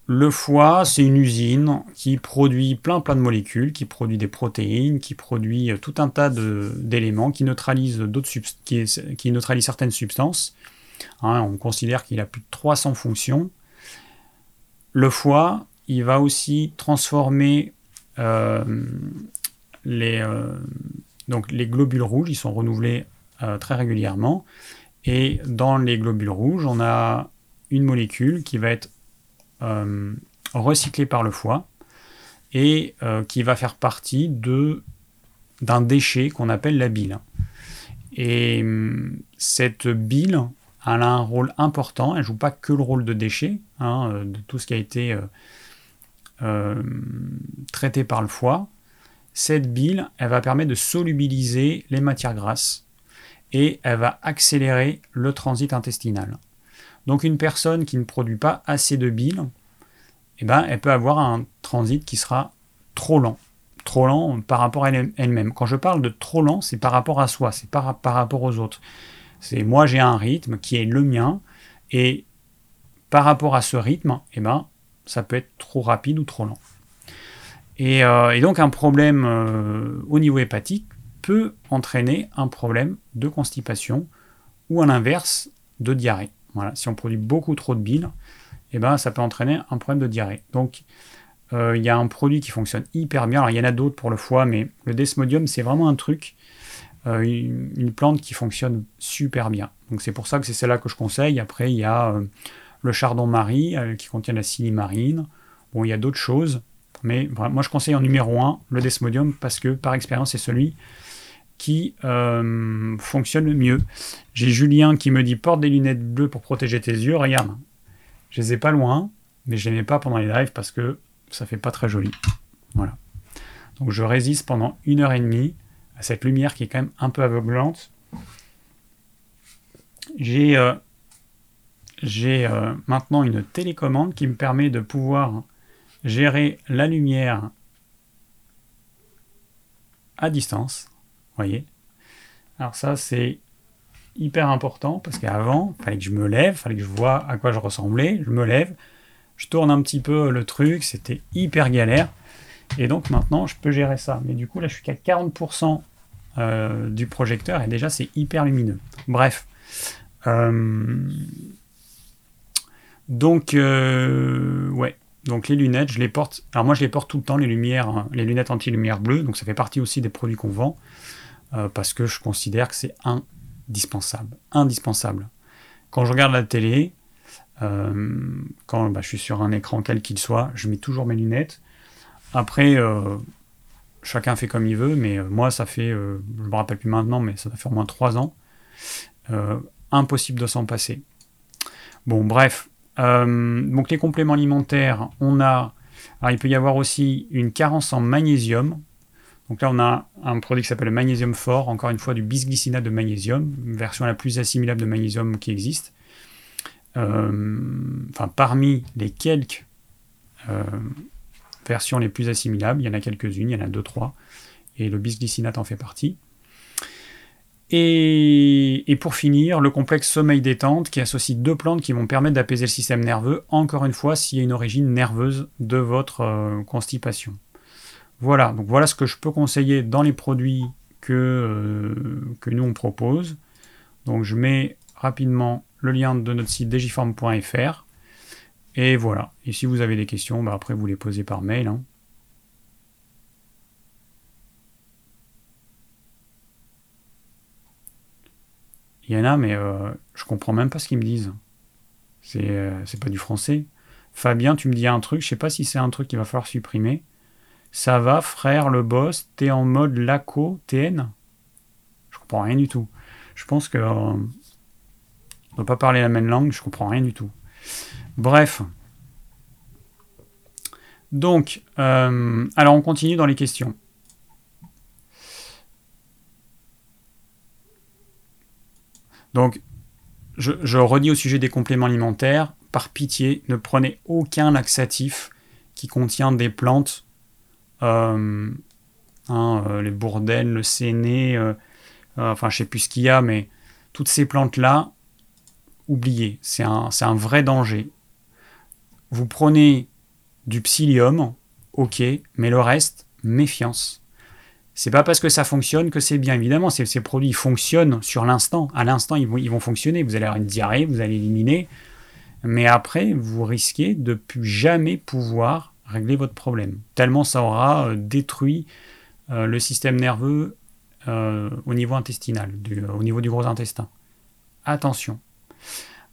Le foie, c'est une usine qui produit plein plein de molécules, qui produit des protéines, qui produit tout un tas d'éléments, qui neutralise qui neutralise certaines substances. Hein, on considère qu'il a plus de 300 fonctions. Le foie, il va aussi transformer euh, les, euh, donc les globules rouges, ils sont renouvelés euh, très régulièrement. Et dans les globules rouges, on a une molécule qui va être recyclée par le foie et qui va faire partie de, d'un déchet qu'on appelle la bile. Et cette bile, elle a un rôle important. Elle ne joue pas que le rôle de déchet, hein, de tout ce qui a été traité par le foie cette bile, elle va permettre de solubiliser les matières grasses et elle va accélérer le transit intestinal. Donc une personne qui ne produit pas assez de bile, eh ben, elle peut avoir un transit qui sera trop lent. Trop lent par rapport à elle-même. Quand je parle de trop lent, c'est par rapport à soi, c'est par rapport aux autres. C'est moi j'ai un rythme qui est le mien et par rapport à ce rythme, eh ben, ça peut être trop rapide ou trop lent. Euh, et, donc un problème euh, au niveau hépatique peut entraîner un problème de constipation ou à l'inverse de diarrhée. Voilà, si on produit beaucoup trop de bile, eh ben, ça peut entraîner un problème de diarrhée. Donc euh, il y a un produit qui fonctionne hyper bien. Alors il y en a d'autres pour le foie, mais le desmodium c'est vraiment un truc, une, plante qui fonctionne super bien. Donc c'est pour ça que c'est celle-là que je conseille. Après il y a le chardon-marie qui contient la silimarine. Bon, il y a d'autres choses. Mais moi, je conseille en numéro 1 le Desmodium parce que par expérience, c'est celui qui euh, fonctionne le mieux. J'ai Julien qui me dit porte des lunettes bleues pour protéger tes yeux. Regarde, je les ai pas loin, mais je les mets pas pendant les lives parce que ça fait pas très joli. Voilà. Donc je résiste pendant une heure et demie à cette lumière qui est quand même un peu aveuglante. J'ai euh, euh, maintenant une télécommande qui me permet de pouvoir gérer la lumière à distance. voyez Alors ça, c'est hyper important parce qu'avant, il fallait que je me lève, il fallait que je vois à quoi je ressemblais. Je me lève, je tourne un petit peu le truc, c'était hyper galère. Et donc maintenant, je peux gérer ça. Mais du coup, là, je suis qu'à 40% euh, du projecteur et déjà, c'est hyper lumineux. Bref. Euh, donc, euh, ouais. Donc les lunettes, je les porte. Alors moi, je les porte tout le temps, les lumières, hein, les lunettes anti-lumière bleue. Donc ça fait partie aussi des produits qu'on vend parce que je considère que c'est indispensable, indispensable. Quand je regarde la télé, quand bah, je suis sur un écran quel qu'il soit, je mets toujours mes lunettes. Après, euh, chacun fait comme il veut, mais euh, moi, ça fait, euh, je ne me rappelle plus maintenant, mais ça fait au moins trois ans. impossible de s'en passer. Bon, bref. donc, les compléments alimentaires, on a. Alors, il peut y avoir aussi une carence en magnésium. Donc là, on a un produit qui s'appelle le magnésium fort, encore une fois du bisglycinate de magnésium, version la plus assimilable de magnésium qui existe. enfin, parmi les quelques versions les plus assimilables. Il y en a quelques-unes, il y en a deux, trois. Et le bisglycinate en fait partie. Et, pour finir, le complexe sommeil-détente qui associe deux plantes qui vont permettre d'apaiser le système nerveux, encore une fois, s'il y a une origine nerveuse de votre euh, constipation. Voilà, donc voilà ce que je peux conseiller dans les produits que, euh, nous on propose. Donc je mets rapidement le lien de notre site digiform.fr et voilà. Et si vous avez des questions, bah, après vous les posez par mail. Hein. Il y en a, mais euh, je comprends même pas ce qu'ils me disent. C'est euh, pas du français. Fabien, tu me dis un truc, je sais pas si c'est un truc qu'il va falloir supprimer. Ça va, frère, le boss, t'es en mode LACO, TN Je comprends rien du tout. Je pense que. Euh, on ne pas parler la même langue, je comprends rien du tout. Bref. Donc, euh, alors on continue dans les questions. Donc, je, redis au sujet des compléments alimentaires, par pitié, ne prenez aucun laxatif qui contient des plantes, euh, hein, euh, les bourdelles, le séné, enfin je sais plus ce qu'il y a, mais toutes ces plantes-là, oubliez, c'est un vrai danger vous prenez du psyllium, ok, mais le reste, méfiance. C'est pas parce que ça fonctionne que c'est bien. Évidemment, ces, produits fonctionnent sur l'instant. À l'instant, ils vont, fonctionner. Vous allez avoir une diarrhée, vous allez éliminer. Mais après, vous risquez de plus jamais pouvoir régler votre problème. Tellement ça aura euh, détruit euh, le système nerveux euh, au niveau intestinal, au niveau du gros intestin. Attention.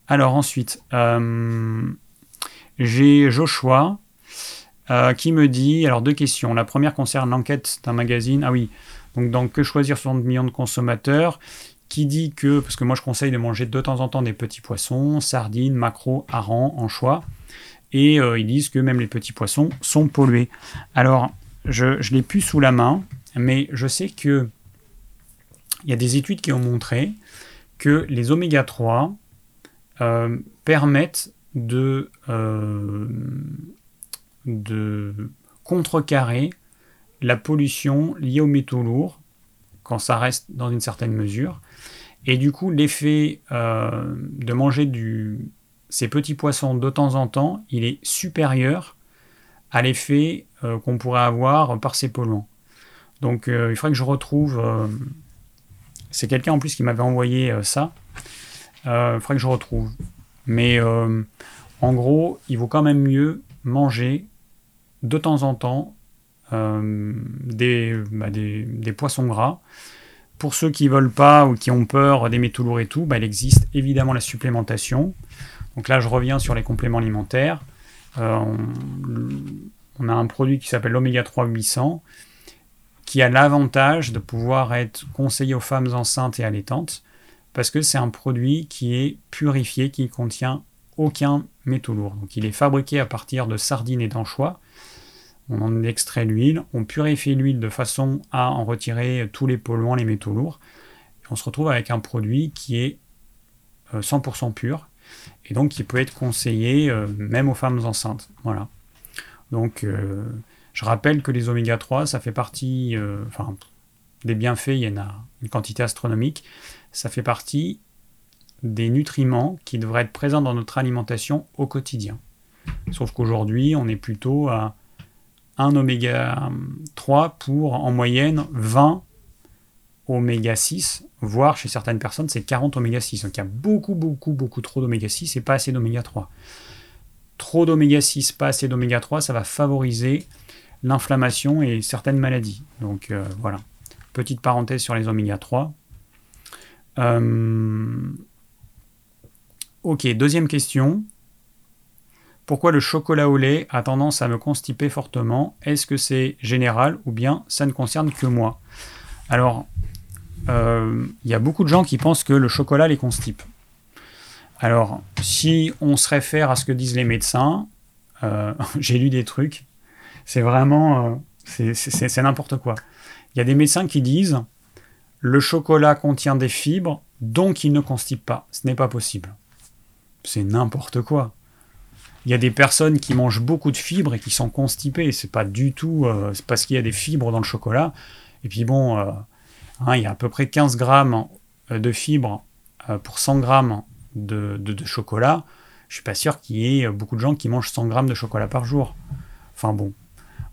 Alors ensuite, j'ai Joshua euh, qui me dit, alors deux questions. La première concerne l'enquête d'un magazine. Ah oui, donc dans Que choisir 60 millions de consommateurs, qui dit que, parce que moi je conseille de manger de temps en temps des petits poissons, sardines, maquereaux, harengs, anchois, et euh, ils disent que même les petits poissons sont pollués. Alors, je ne l'ai plus sous la main, mais je sais que il y a des études qui ont montré que les oméga 3 euh, permettent de, euh, de contrecarrer la pollution liée aux métaux lourds, quand ça reste dans une certaine mesure. Et du coup, l'effet euh, de manger ces petits poissons de temps en temps, il est supérieur à l'effet euh, qu'on pourrait avoir par ces polluants. Donc il faudrait que je retrouve... c'est quelqu'un en plus qui m'avait envoyé ça. il faudrait que je retrouve. Mais euh, en gros, il vaut quand même mieux manger de temps en temps euh, bah, des, poissons gras. Pour ceux qui ne veulent pas ou qui ont peur des métaux lourds et tout, bah, il existe évidemment la supplémentation. Donc là, je reviens sur les compléments alimentaires. Euh, on, a un produit qui s'appelle l'oméga 3 800 qui a l'avantage de pouvoir être conseillé aux femmes enceintes et allaitantes parce que c'est un produit qui est purifié, qui contient aucun métaux lourd. Donc il est fabriqué à partir de sardines et d'anchois. On en extrait l'huile, on purifie l'huile de façon à en retirer tous les polluants, les métaux lourds. On se retrouve avec un produit qui est 100% euh, pur. et donc qui peut être conseillé euh, même aux femmes enceintes. Voilà. Donc, euh, je rappelle que les oméga 3, ça fait partie, enfin, des bienfaits, il y en a une quantité astronomique, ça fait partie des nutriments qui devraient être présents dans notre alimentation au quotidien. Sauf qu'aujourd'hui, on est plutôt à un oméga 3 pour en moyenne 20 oméga 6, voire chez certaines personnes c'est 40 oméga 6. Donc il y a beaucoup, beaucoup, beaucoup trop d'oméga 6 et pas assez d'oméga 3. Trop d'oméga 6, pas assez d'oméga 3, ça va favoriser l'inflammation et certaines maladies. Donc euh, voilà. Petite parenthèse sur les oméga 3. Euh, ok, deuxième question. Pourquoi le chocolat au lait a tendance à me constiper fortement? Est-ce que c'est général ou bien ça ne concerne que moi? Alors, euh, il y a beaucoup de gens qui pensent que le chocolat les constipe. Alors, si on se réfère à ce que disent les médecins, euh, <laughs> j'ai lu des trucs, c'est vraiment, c'est n'importe quoi. Il y a des médecins qui disent, le chocolat contient des fibres, donc il ne constipe pas. Ce n'est pas possible. C'est n'importe quoi. Il y a des personnes qui mangent beaucoup de fibres et qui sont constipées. C'est pas du tout, c'est parce qu'il y a des fibres dans le chocolat. Et puis bon, Hein, il y a à peu près 15 grammes euh, de fibres euh, pour 100 grammes de, chocolat. Je suis pas sûr qu'il y ait beaucoup de gens qui mangent 100 grammes de chocolat par jour. Enfin bon.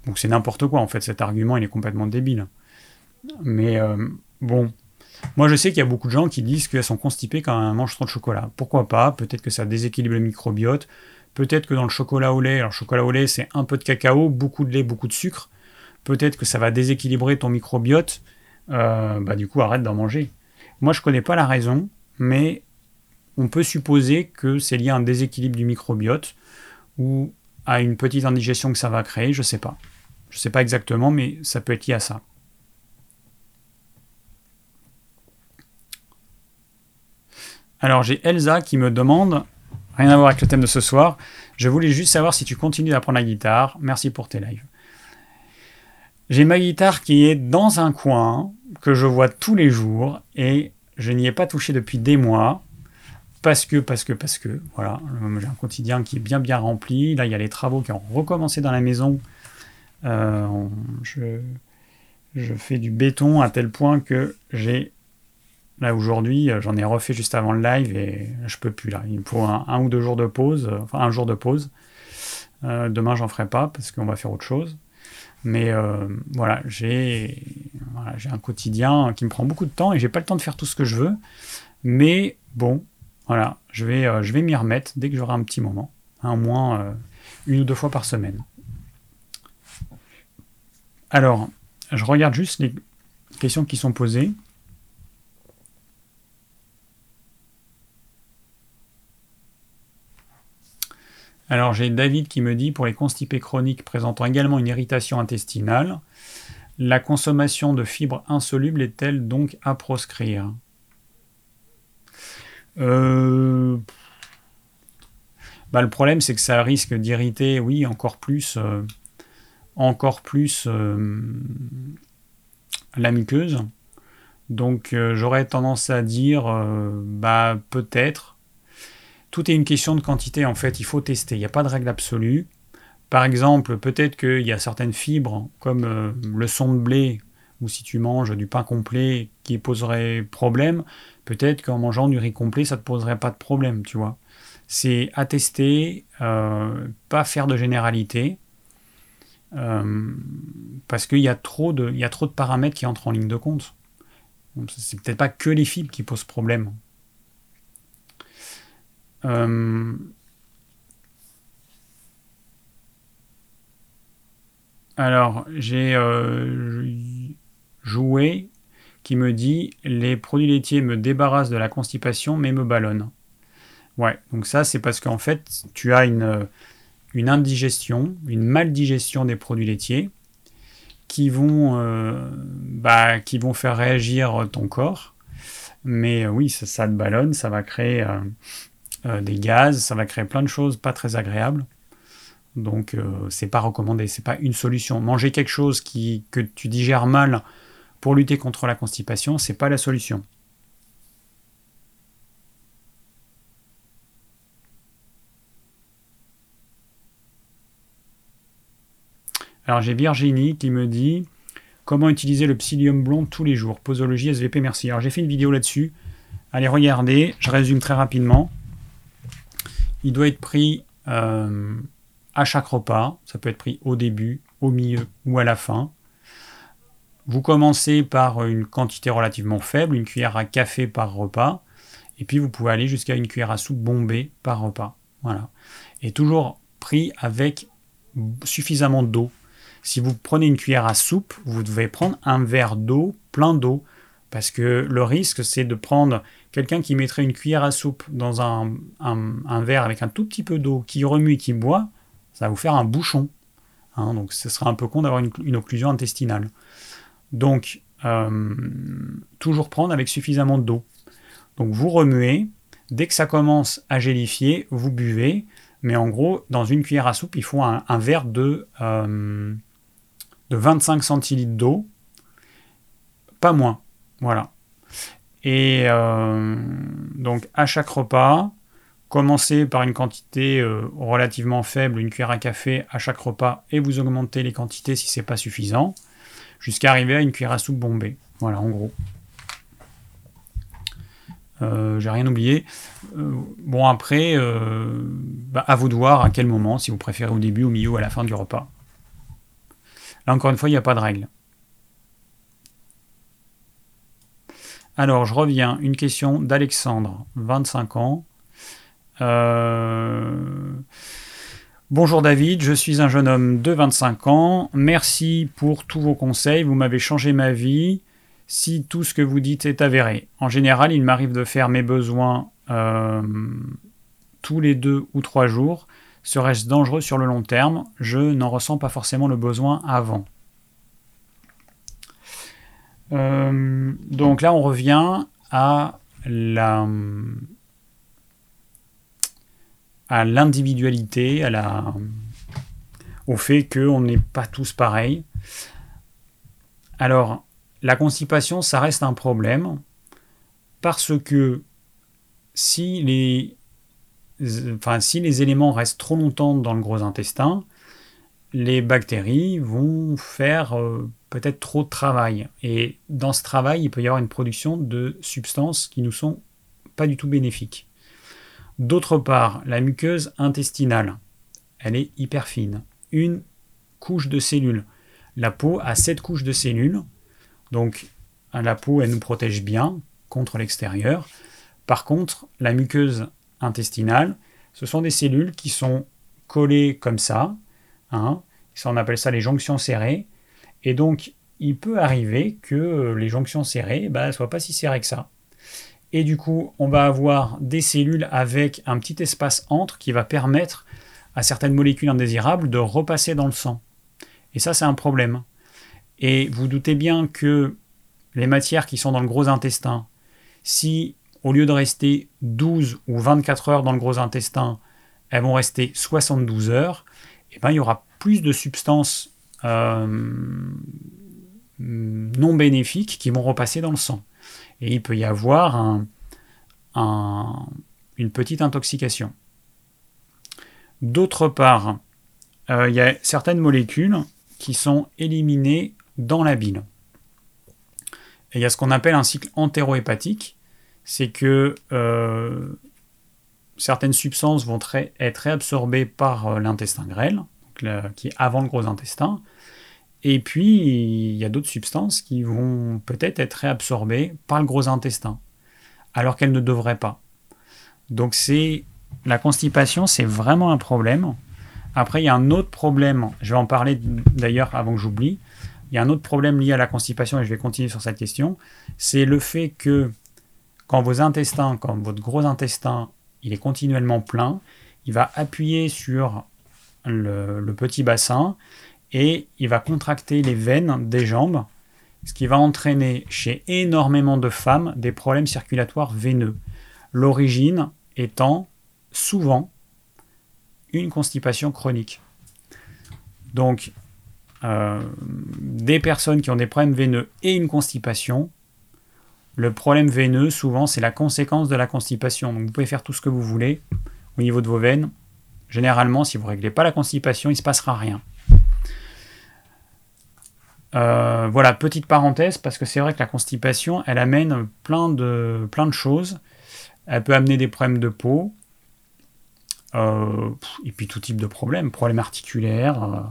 Donc c'est n'importe quoi en fait, cet argument il est complètement débile. Mais euh, bon, moi je sais qu'il y a beaucoup de gens qui disent qu'elles sont constipées quand elles mangent trop de chocolat. Pourquoi pas? Peut-être que ça déséquilibre le microbiote. Peut-être que dans le chocolat au lait, alors chocolat au lait c'est un peu de cacao, beaucoup de lait, beaucoup de sucre. Peut-être que ça va déséquilibrer ton microbiote euh, bah, du coup arrête d'en manger. Moi je connais pas la raison, mais on peut supposer que c'est lié à un déséquilibre du microbiote ou à une petite indigestion que ça va créer, je sais pas. Je sais pas exactement, mais ça peut être lié à ça. Alors j'ai Elsa qui me demande, rien à voir avec le thème de ce soir, je voulais juste savoir si tu continues d'apprendre la guitare, merci pour tes lives. J'ai ma guitare qui est dans un coin que je vois tous les jours et je n'y ai pas touché depuis des mois parce que, parce que, parce que, voilà, j'ai un quotidien qui est bien bien rempli. Là, il y a les travaux qui ont recommencé dans la maison. Euh, je, je fais du béton à tel point que j'ai Là aujourd'hui, j'en ai refait juste avant le live et je peux plus là. Il me faut un, ou deux jours de pause, enfin un jour de pause. Euh, demain, j'en ferai pas parce qu'on va faire autre chose. Mais euh, voilà, j'ai un quotidien qui me prend beaucoup de temps et j'ai pas le temps de faire tout ce que je veux. Mais bon, voilà, je vais, euh, vais m'y remettre dès que j'aurai un petit moment, hein, au moins euh, une ou deux fois par semaine. Alors, je regarde juste les questions qui sont posées. Alors j'ai David qui me dit pour les constipés chroniques présentant également une irritation intestinale, la consommation de fibres insolubles est-elle donc à proscrire? Euh, bah, Le problème c'est que ça risque d'irriter, oui, encore plus, euh, encore plus euh, la muqueuse. Donc j'aurais tendance à dire, bah peut-être, tout est une question de quantité en fait, il faut tester, il n'y a pas de règle absolue. Par exemple, peut-être qu'il y a certaines fibres, comme euh, le son de blé, ou si tu manges du pain complet, qui poseraient problème. Peut-être qu'en mangeant du riz complet, ça ne te poserait pas de problème, tu vois. C'est à tester, euh, pas faire de généralité, euh, parce qu'il y, a trop de, y a trop de paramètres qui entrent en ligne de compte. C'est peut-être pas que les fibres qui posent problème. Euh, alors, j'ai euh, joué qui me dit les produits laitiers me débarrassent de la constipation mais me ballonnent. Ouais, donc ça c'est parce qu'en fait tu as une, une indigestion, une maldigestion des produits laitiers qui vont, euh, bah, qui vont faire réagir ton corps. Mais oui, ça, ça, te ballonne, ça va créer euh, euh, des gaz, ça va créer plein de choses pas très agréables. Donc euh, c'est pas recommandé, c'est pas une solution. Manger quelque chose qui, que tu digères mal pour lutter contre la constipation, c'est pas la solution. Alors j'ai Virginie qui me dit comment utiliser le psyllium blond tous les jours? Posologie SVP, merci. Alors j'ai fait une vidéo là-dessus. Allez regarder, je résume très rapidement. Il doit être pris euh, à chaque repas. Ça peut être pris au début, au milieu ou à la fin. Vous commencez par une quantité relativement faible, une cuillère à café par repas. Et puis vous pouvez aller jusqu'à une cuillère à soupe bombée par repas. Voilà. Et toujours pris avec suffisamment d'eau. Si vous prenez une cuillère à soupe, vous devez prendre un verre d'eau, plein d'eau, parce que le risque, c'est de prendre quelqu'un qui mettrait une cuillère à soupe dans un, verre avec un tout petit peu d'eau, qui remue et qui boit, ça va vous faire un bouchon. Hein, donc ce sera un peu con d'avoir une, occlusion intestinale. Donc, euh, toujours prendre avec suffisamment d'eau. Donc vous remuez, dès que ça commence à gélifier, vous buvez, mais en gros, dans une cuillère à soupe, il faut un, verre de, euh, de 25 centilitres d'eau, pas moins. Voilà. Et euh, donc à chaque repas, commencez par une quantité euh, relativement faible, une cuillère à café à chaque repas, et vous augmentez les quantités si c'est pas suffisant, jusqu'à arriver à une cuillère à soupe bombée. Voilà, en gros. Euh, j'ai rien oublié. bon, après, bah, à vous de voir à quel moment, si vous préférez au début, au milieu ou à la fin du repas. Là, encore une fois, il n'y a pas de règle. Alors, je reviens. Une question d'Alexandre, 25 ans. Euh, bonjour David, je suis un jeune homme de 25 ans. Merci pour tous vos conseils. Vous m'avez changé ma vie. Si tout ce que vous dites est avéré. En général, il m'arrive de faire mes besoins euh, tous les deux ou trois jours. Serait-ce dangereux sur le long terme? Je n'en ressens pas forcément le besoin avant. Euh, donc là, on revient à la à l'individualité, au fait qu'on n'est pas tous pareils. Alors, la constipation, ça reste un problème parce que si les, enfin, si les éléments restent trop longtemps dans le gros intestin, les bactéries vont faire euh, peut-être trop de travail. Et dans ce travail, il peut y avoir une production de substances qui nous sont pas du tout bénéfiques. D'autre part, la muqueuse intestinale, elle est hyper fine. Une couche de cellules. La peau a sept couches de cellules. Donc la peau, elle nous protège bien contre l'extérieur. Par contre, la muqueuse intestinale, ce sont des cellules qui sont collées comme ça. Hein. on appelle ça les jonctions serrées. Et donc, il peut arriver que les jonctions serrées ne bah, soient pas si serrées que ça. Et du coup, on va avoir des cellules avec un petit espace entre qui va permettre à certaines molécules indésirables de repasser dans le sang. Et ça, c'est un problème. Et vous doutez bien que les matières qui sont dans le gros intestin, si au lieu de rester 12 ou 24 heures dans le gros intestin, elles vont rester 72 heures, et eh ben, il y aura plus de substances non bénéfiques qui vont repasser dans le sang. Et il peut y avoir une petite intoxication. D'autre part, euh, il y a certaines molécules qui sont éliminées dans la bile. Il y a ce qu'on appelle un cycle entérohépatique, c'est que euh, certaines substances vont être réabsorbées par l'intestin grêle, qui est avant le gros intestin. Et puis, il y a d'autres substances qui vont peut-être être réabsorbées par le gros intestin, alors qu'elles ne devraient pas. Donc, c'est la constipation, c'est vraiment un problème. Après, il y a un autre problème, je vais en parler d'ailleurs avant que j'oublie. Il y a un autre problème lié à la constipation, et je vais continuer sur cette question, c'est le fait que quand vos intestins, quand votre gros intestin, il est continuellement plein, il va appuyer sur le, petit bassin et il va contracter les veines des jambes, ce qui va entraîner chez énormément de femmes des problèmes circulatoires veineux. L'origine étant souvent une constipation chronique. Donc, euh, des personnes qui ont des problèmes veineux et une constipation, le problème veineux, souvent, c'est la conséquence de la constipation. Vous pouvez faire tout ce que vous voulez au niveau de vos veines, Généralement, si vous ne réglez pas la constipation, il ne se passera rien. Euh, voilà, petite parenthèse, parce que c'est vrai que la constipation, elle amène plein de, choses. Elle peut amener des problèmes de peau, euh, et puis tout type de problèmes, problèmes articulaires.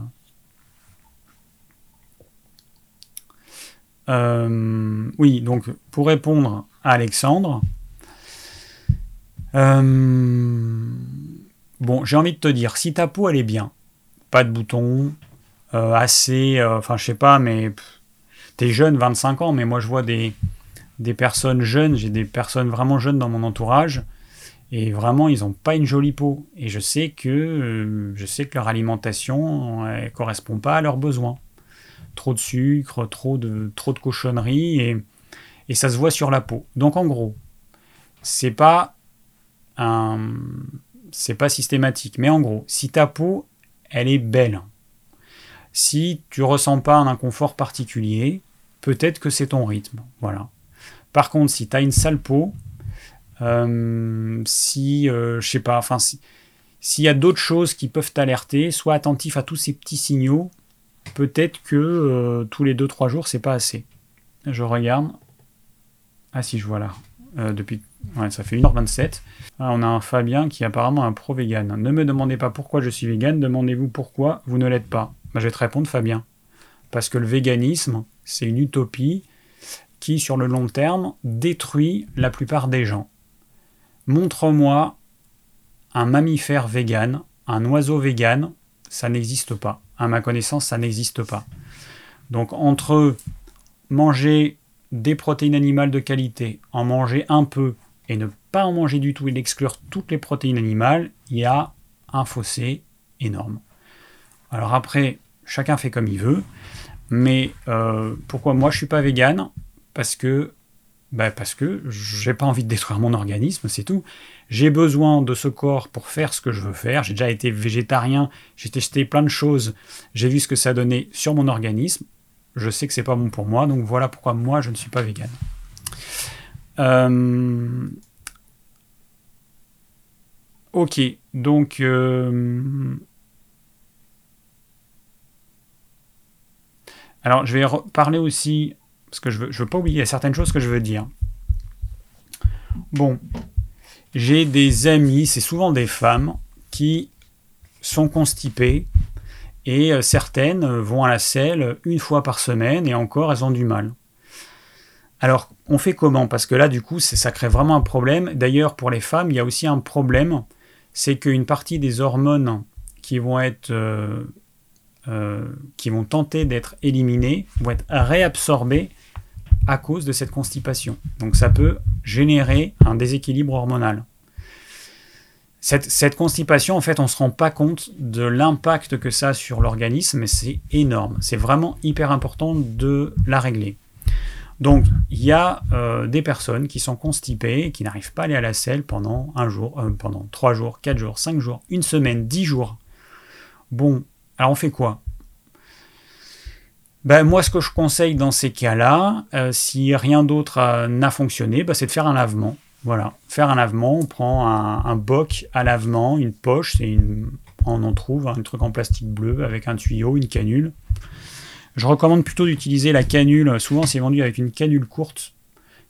Euh. oui, donc pour répondre à Alexandre, bon, j'ai envie de te dire, si ta peau elle est bien, pas de boutons, euh, assez, euh, enfin je sais pas, mais t'es jeune, 25 ans, mais moi je vois des, des personnes jeunes, j'ai des personnes vraiment jeunes dans mon entourage, et vraiment ils n'ont pas une jolie peau. Et je sais que, euh, je sais que leur alimentation ne correspond pas à leurs besoins. Trop de sucre, trop de, trop de cochonneries, et, et ça se voit sur la peau. Donc en gros, c'est pas un c'est pas systématique, mais en gros, si ta peau, elle est belle, si tu ressens pas un inconfort particulier, peut-être que c'est ton rythme. Voilà. Par contre, si tu as une sale peau, euh, si, euh, je sais pas, enfin, s'il y a d'autres choses qui peuvent t'alerter, sois attentif à tous ces petits signaux. Peut-être que euh, tous les 2-3 jours, c'est pas assez. Je regarde. Ah si, je vois là. depuis Ouais, ça fait 1h27. Ah, on a un Fabien qui est apparemment un pro-vegan. Ne me demandez pas pourquoi je suis vegan, demandez-vous pourquoi vous ne l'êtes pas. Bah, je vais te répondre, Fabien. Parce que le véganisme, c'est une utopie qui, sur le long terme, détruit la plupart des gens. Montre-moi un mammifère vegan, un oiseau vegan, ça n'existe pas. À ma connaissance, ça n'existe pas. Donc entre manger des protéines animales de qualité, en manger un peu et ne pas en manger du tout et d'exclure toutes les protéines animales, il y a un fossé énorme. Alors après, chacun fait comme il veut, mais euh, pourquoi moi je suis pas vegan? Parce que bah parce que j'ai pas envie de détruire mon organisme, c'est tout. J'ai besoin de ce corps pour faire ce que je veux faire. J'ai déjà été végétarien, j'ai testé plein de choses, j'ai vu ce que ça donnait sur mon organisme. Je sais que c'est pas bon pour moi, donc voilà pourquoi moi je ne suis pas vegan. Euh, ok, donc. Euh, alors, je vais parler aussi, parce que je veux, je veux pas oublier certaines choses que je veux dire. Bon, j'ai des amis, c'est souvent des femmes, qui sont constipées et euh, certaines vont à la selle une fois par semaine et encore elles ont du mal. Alors, on fait comment? Parce que là, du coup, ça crée vraiment un problème. D'ailleurs, pour les femmes, il y a aussi un problème, c'est qu'une partie des hormones qui vont être, euh, euh, qui vont tenter d'être éliminées, vont être réabsorbées à cause de cette constipation. Donc, ça peut générer un déséquilibre hormonal. Cette, cette, constipation, en fait, on ne se rend pas compte de l'impact que ça a sur l'organisme, mais c'est énorme. C'est vraiment hyper important de la régler. Donc, il y a euh, des personnes qui sont constipées, qui n'arrivent pas à aller à la selle pendant un jour, euh, pendant trois jours, quatre jours, cinq jours, une semaine, dix jours. Bon, alors on fait quoi? Ben, moi, ce que je conseille dans ces cas-là, euh, si rien d'autre n'a fonctionné, ben, c'est de faire un lavement. Voilà, faire un lavement, on prend un, un boc à lavement, une poche, c'est on en trouve un truc en plastique bleu avec un tuyau, une canule. Je recommande plutôt d'utiliser la canule. Souvent, c'est vendu avec une canule courte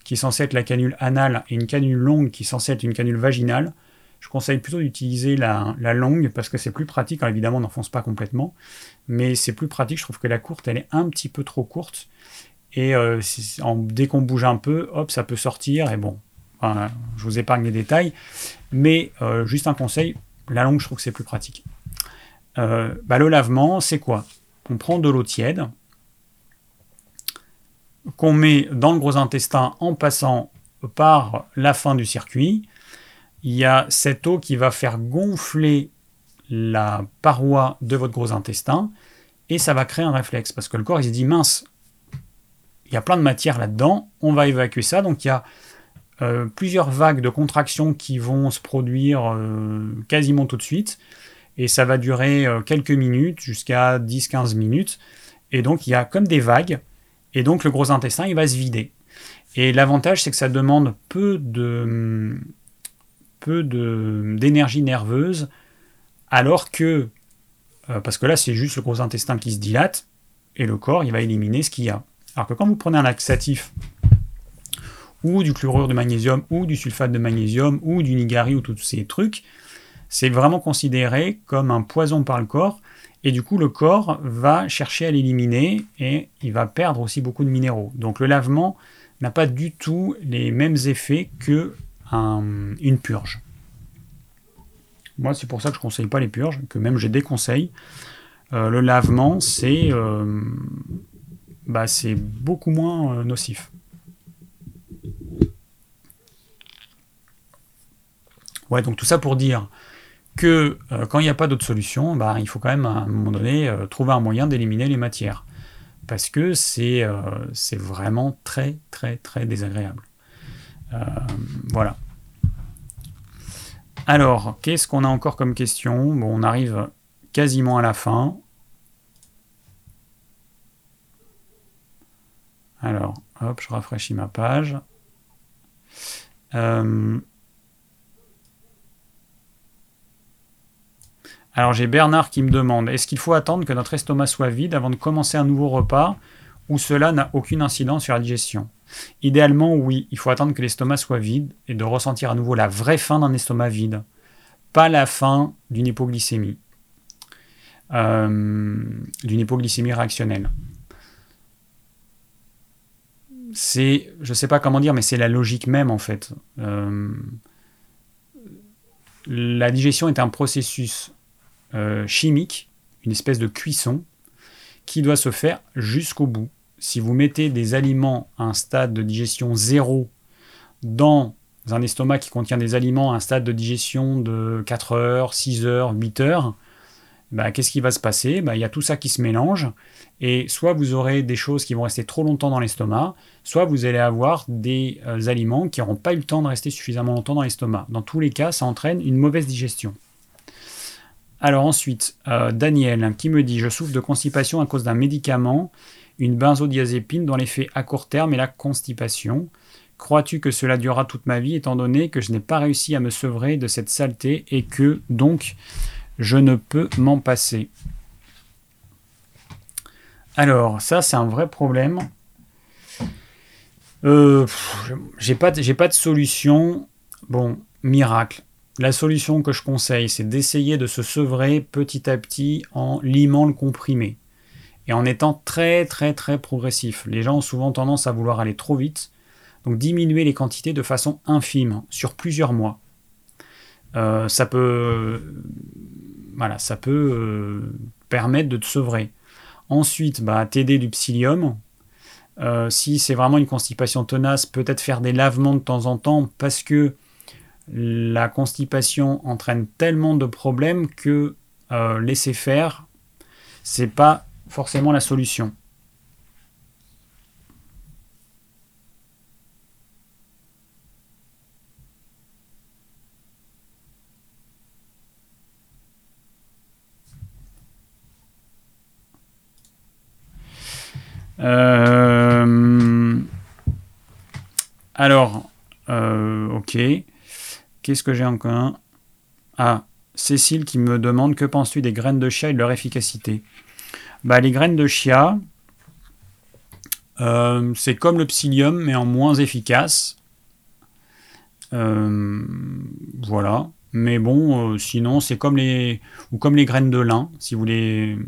qui est censée être la canule anale et une canule longue qui est censée être une canule vaginale. Je conseille plutôt d'utiliser la, longue parce que c'est plus pratique. Alors évidemment, on n'enfonce pas complètement, mais c'est plus pratique. Je trouve que la courte, elle est un petit peu trop courte. Et euh, dès qu'on bouge un peu, hop, ça peut sortir. Et bon, je vous épargne les détails. Mais euh, juste un conseil, la longue, je trouve que c'est plus pratique. Euh, bah, le lavement, c'est quoi? On prend de l'eau tiède, qu'on met dans le gros intestin en passant par la fin du circuit. Il y a cette eau qui va faire gonfler la paroi de votre gros intestin et ça va créer un réflexe parce que le corps il se dit mince, il y a plein de matière là-dedans, on va évacuer ça. Donc il y a euh, plusieurs vagues de contractions qui vont se produire euh, quasiment tout de suite et ça va durer euh, quelques minutes, jusqu'à 10-15 minutes. Et donc il y a comme des vagues, et donc le gros intestin il va se vider. Et l'avantage c'est que ça demande peu de peu d'énergie nerveuse, alors que, euh, parce que là c'est juste le gros intestin qui se dilate, et le corps, il va éliminer ce qu'il y a. Alors que quand vous prenez un laxatif, ou du chlorure de magnésium, ou du sulfate de magnésium, ou du nigari, ou tous ces trucs, c'est vraiment considéré comme un poison par le corps, et du coup le corps va chercher à l'éliminer, et il va perdre aussi beaucoup de minéraux. Donc le lavement n'a pas du tout les mêmes effets que une purge. Moi, c'est pour ça que je ne conseille pas les purges, que même j'ai des conseils. Euh, le lavement, c'est euh, bah, beaucoup moins euh, nocif. Ouais, donc tout ça pour dire que quand il n'y a pas d'autre solution, bah, il faut quand même à un moment donné trouver un moyen d'éliminer les matières. Parce que c'est vraiment très très très désagréable. voilà. Alors, qu'est-ce qu'on a encore comme question? Bon, on arrive quasiment à la fin. Alors, hop, je rafraîchis ma page. Euh, alors j'ai Bernard qui me demande, est-ce qu'il faut attendre que notre estomac soit vide avant de commencer un nouveau repas ou cela n'a aucune incidence sur la digestion? Idéalement, oui, il faut attendre que l'estomac soit vide et de ressentir à nouveau la vraie faim d'un estomac vide, pas la faim d'une hypoglycémie, euh, d'une hypoglycémie réactionnelle. C'est, je ne sais pas comment dire, mais c'est la logique même en fait. Euh, la digestion est un processus euh, chimique, une espèce de cuisson, qui doit se faire jusqu'au bout si vous mettez des aliments à un stade de digestion zéro dans un estomac qui contient des aliments à un stade de digestion de 4 heures, 6 heures, 8 heures, bah, qu'est-ce qui va se passer? Bah, Il y a tout ça qui se mélange, et soit vous aurez des choses qui vont rester trop longtemps dans l'estomac, soit vous allez avoir des euh, aliments qui n'auront pas eu le temps de rester suffisamment longtemps dans l'estomac. Dans tous les cas, ça entraîne une mauvaise digestion. Alors ensuite, euh, Daniel qui me dit, je souffre de constipation à cause d'un médicament une benzodiazépine dont l'effet à court terme est la constipation. Crois-tu que cela durera toute ma vie étant donné que je n'ai pas réussi à me sevrer de cette saleté et que donc je ne peux m'en passer? Alors ça c'est un vrai problème. Euh, j'ai pas, pas de solution. Bon, miracle. La solution que je conseille, c'est d'essayer de se sevrer petit à petit en limant le comprimé et en étant très très très progressif. Les gens ont souvent tendance à vouloir aller trop vite, donc diminuer les quantités de façon infime sur plusieurs mois. Euh, ça peut, voilà, ça peut euh, permettre de te sevrer. Ensuite, bah, t'aider du psyllium. Euh, si c'est vraiment une constipation tenace, peut-être faire des lavements de temps en temps parce que la constipation entraîne tellement de problèmes que laisser faire, c'est pas forcément la solution. Euh, alors, euh, ok. Qu'est-ce que j'ai encore Ah, Cécile qui me demande que penses-tu des graines de chia et de leur efficacité? Bah, Les graines de chia, euh, c'est comme le psyllium, mais en moins efficace. Euh, voilà. Mais bon, euh, sinon, c'est comme les, ou comme les graines de lin, si vous voulez.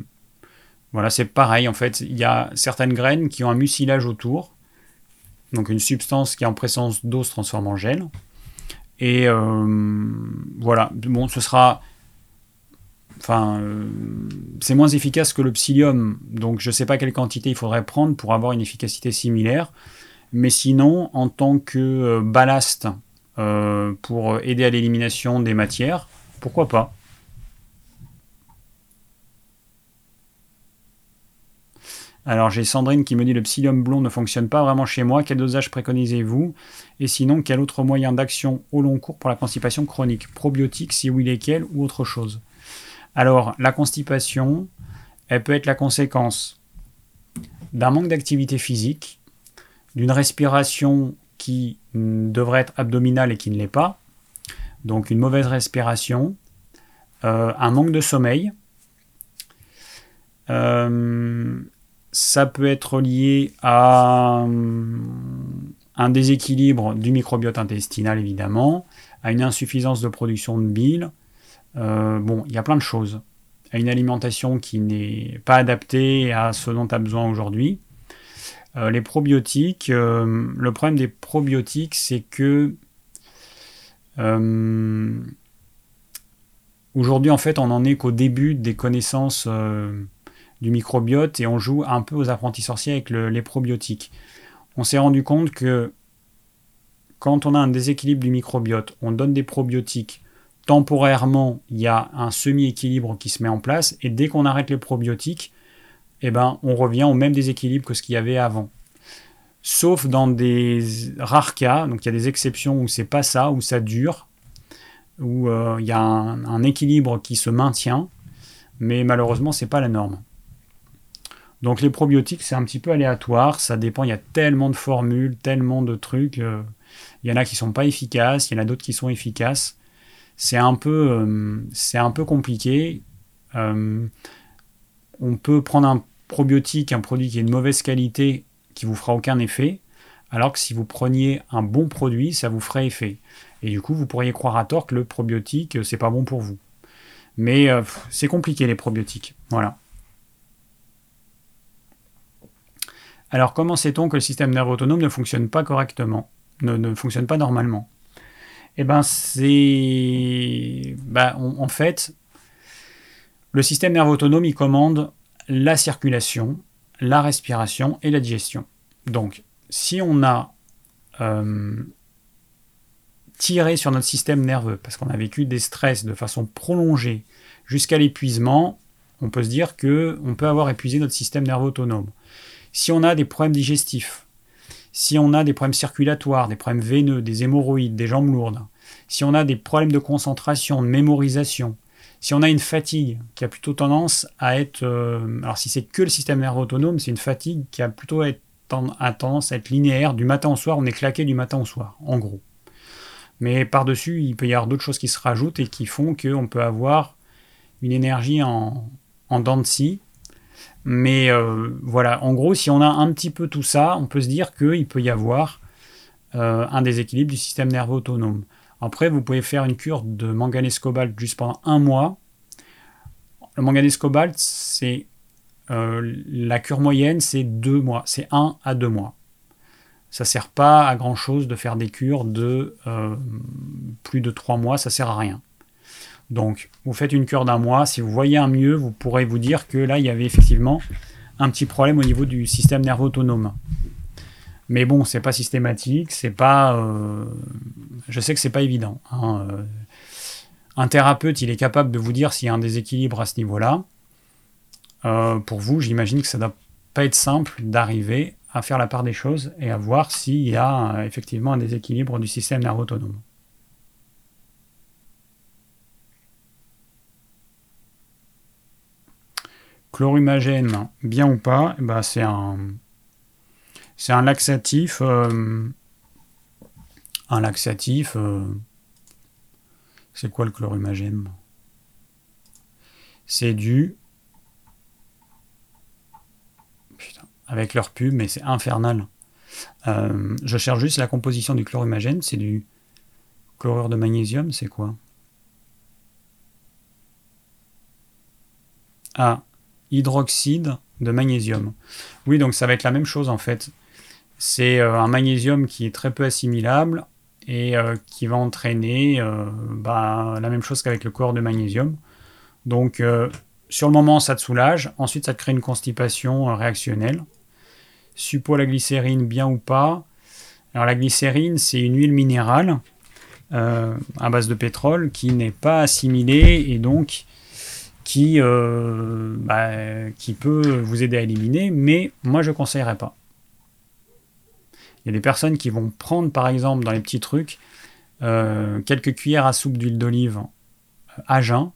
Voilà, c'est pareil en fait. Il y a certaines graines qui ont un mucilage autour, donc une substance qui en présence d'eau se transforme en gel. Et voilà, bon, ce sera Enfin, euh, c'est moins efficace que le psyllium, donc je ne sais pas quelle quantité il faudrait prendre pour avoir une efficacité similaire. Mais sinon, en tant que euh, ballast euh, pour aider à l'élimination des matières, pourquoi pas? Alors j'ai Sandrine qui me dit le psyllium blond ne fonctionne pas vraiment chez moi. Quel dosage préconisez-vous? Et sinon, quel autre moyen d'action au long cours pour la constipation chronique? Probiotiques, si oui lesquels, ou autre chose? Alors, la constipation, elle peut être la conséquence d'un manque d'activité physique, d'une respiration qui devrait être abdominale et qui ne l'est pas, donc une mauvaise respiration, euh, un manque de sommeil, euh, ça peut être lié à un déséquilibre du microbiote intestinal, évidemment, à une insuffisance de production de bile. Euh, bon, il y a plein de choses. À une alimentation qui n'est pas adaptée à ce dont tu as besoin aujourd'hui. Euh, les probiotiques, euh, le problème des probiotiques, c'est que aujourd'hui, en fait, on n'en est qu'au début des connaissances du microbiote et on joue un peu aux apprentis sorciers avec les probiotiques on s'est rendu compte que quand on a un déséquilibre du microbiote, on donne des probiotiques. Temporairement, il y a un semi-équilibre qui se met en place, et dès qu'on arrête les probiotiques, eh ben, on revient au même déséquilibre que ce qu'il y avait avant. Sauf dans des rares cas, donc il y a des exceptions où c'est pas ça, où ça dure, où euh, il y a un, un, équilibre qui se maintient, mais malheureusement c'est pas la norme. Donc les probiotiques, c'est un petit peu aléatoire, ça dépend, il y a tellement de formules, tellement de trucs. Euh, il y en a qui sont pas efficaces, il y en a d'autres qui sont efficaces. C'est un peu, euh, compliqué. Euh, on peut prendre un probiotique, un produit qui est de mauvaise qualité, qui vous fera aucun effet, alors que si vous preniez un bon produit, ça vous ferait effet. Et du coup, vous pourriez croire à tort que le probiotique, c'est pas bon pour vous. Mais c'est compliqué les probiotiques. Voilà. Alors comment sait-on que le système nerveux autonome ne fonctionne pas correctement, ne, fonctionne pas normalement? Eh bien c'est... Ben, en fait, le système nerveux autonome, il commande la circulation, la respiration et la digestion. Donc, si on a euh, tiré sur notre système nerveux, parce qu'on a vécu des stress de façon prolongée jusqu'à l'épuisement, on peut se dire qu'on peut avoir épuisé notre système nerveux autonome. Si on a des problèmes digestifs, si on a des problèmes circulatoires, des problèmes veineux, des hémorroïdes, des jambes lourdes, si on a des problèmes de concentration, de mémorisation, si on a une fatigue qui a plutôt tendance à être... Euh, alors si c'est que le système nerveux autonome, c'est une fatigue qui a plutôt tendance à être linéaire. Du matin au soir, on est claqué du matin au soir, en gros. Mais par-dessus, il peut y avoir d'autres choses qui se rajoutent et qui font qu'on peut avoir une énergie en, en dents de scie mais euh, voilà, en gros, si on a un petit peu tout ça, on peut se dire qu'il peut y avoir euh, un déséquilibre du système nerveux autonome. Après, vous pouvez faire une cure de manganèse cobalt juste pendant un mois. Le manganèse cobalt, c'est euh, la cure moyenne, c'est deux mois, c'est un à deux mois. Ça sert pas à grand chose de faire des cures de plus de trois mois, ça sert à rien. Donc, vous faites une cure d'un mois. Si vous voyez un mieux, vous pourrez vous dire que là, il y avait effectivement un petit problème au niveau du système nerveux autonome. Mais bon, c'est pas systématique, c'est pas. Euh, je sais que c'est pas évident. Hein, euh. Un thérapeute, il est capable de vous dire s'il y a un déséquilibre à ce niveau-là. Euh, pour vous, j'imagine que ça doit pas être simple d'arriver à faire la part des choses et à voir s'il y a effectivement un déséquilibre du système nerveux autonome. Chlorumagène, bien ou pas, eh ben c'est un, c'est un laxatif, euh, un laxatif. Euh, c'est quoi le chlorumagène C'est du Putain, avec leur pub, mais c'est infernal. Euh, je cherche juste la composition du chlorumagène, c'est du chlorure de magnésium, c'est quoi? Ah, hydroxyde de magnésium. Oui, donc ça va être la même chose en fait. C'est euh, un magnésium qui est très peu assimilable et euh, qui va entraîner euh, bah, la même chose qu'avec le corps de magnésium. Donc sur le moment ça te soulage, ensuite ça te crée une constipation réactionnelle. Suppo la glycérine, bien ou pas. Alors la glycérine, c'est une huile minérale à base de pétrole qui n'est pas assimilée et donc qui, euh, bah, qui peut vous aider à éliminer, mais moi je ne conseillerais pas. Il y a des personnes qui vont prendre par exemple dans les petits trucs euh, quelques cuillères à soupe d'huile d'olive à jeun,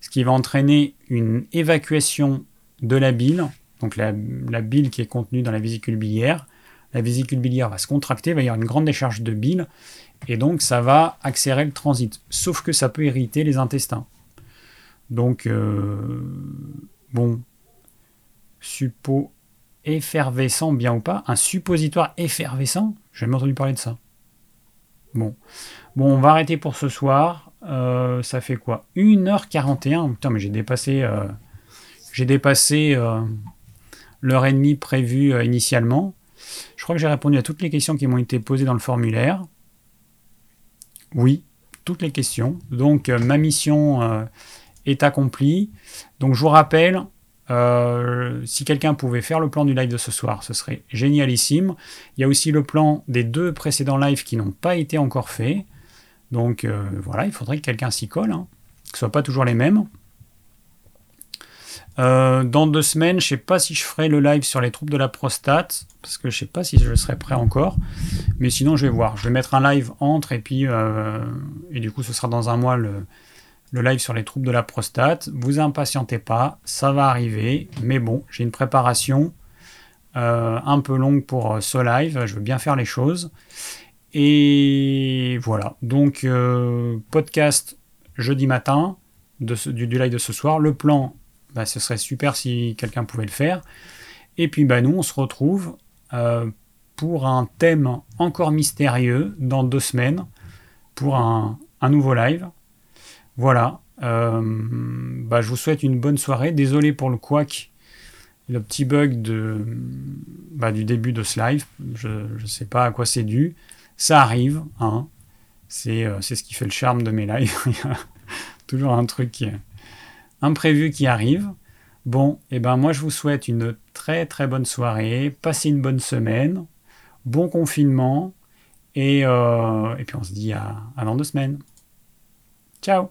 ce qui va entraîner une évacuation de la bile, donc la, la, bile qui est contenue dans la vésicule biliaire. La vésicule biliaire va se contracter, il va y avoir une grande décharge de bile, et donc ça va accélérer le transit. Sauf que ça peut irriter les intestins. Donc, euh, bon, suppo effervescent, bien ou pas Un suppositoire effervescent J'ai jamais entendu parler de ça. Bon. Bon, on va arrêter pour ce soir. Euh, ça fait quoi? 1h41 Putain, mais j'ai dépassé, euh, j'ai dépassé l'heure et demie prévue initialement. Je crois que j'ai répondu à toutes les questions qui m'ont été posées dans le formulaire. Oui, toutes les questions. Donc, ma mission est accomplie. Donc, je vous rappelle, si quelqu'un pouvait faire le plan du live de ce soir, ce serait génialissime. Il y a aussi le plan des deux précédents lives qui n'ont pas été encore faits. Donc euh, voilà, il faudrait que quelqu'un s'y colle, hein, que ce ne soit pas toujours les mêmes. Euh, dans deux semaines, je ne sais pas si je ferai le live sur les troubles de la prostate, parce que je ne sais pas si je serai prêt encore. Mais sinon, je vais voir. Je vais mettre un live entre, et puis, euh, et du coup, ce sera dans un mois le, le live sur les troubles de la prostate. Vous impatientez pas, ça va arriver. Mais bon, j'ai une préparation un peu longue pour ce live. Je veux bien faire les choses. Et voilà. Donc, euh, podcast jeudi matin de du, live de ce soir. Le plan, bah, ce serait super si quelqu'un pouvait le faire. Et puis, bah, nous, on se retrouve euh, pour un thème encore mystérieux dans deux semaines pour un, nouveau live. Voilà. Euh, bah, je vous souhaite une bonne soirée. Désolé pour le quack, le petit bug de, bah, du début de ce live. Je ne sais pas à quoi c'est dû. Ça arrive, hein. Euh, c'est ce qui fait le charme de mes lives. <laughs> Toujours un truc qui imprévu qui arrive. Bon, et eh ben moi je vous souhaite une très très bonne soirée, passez une bonne semaine, bon confinement, et, euh, et puis on se dit à, à dans deux semaines. Ciao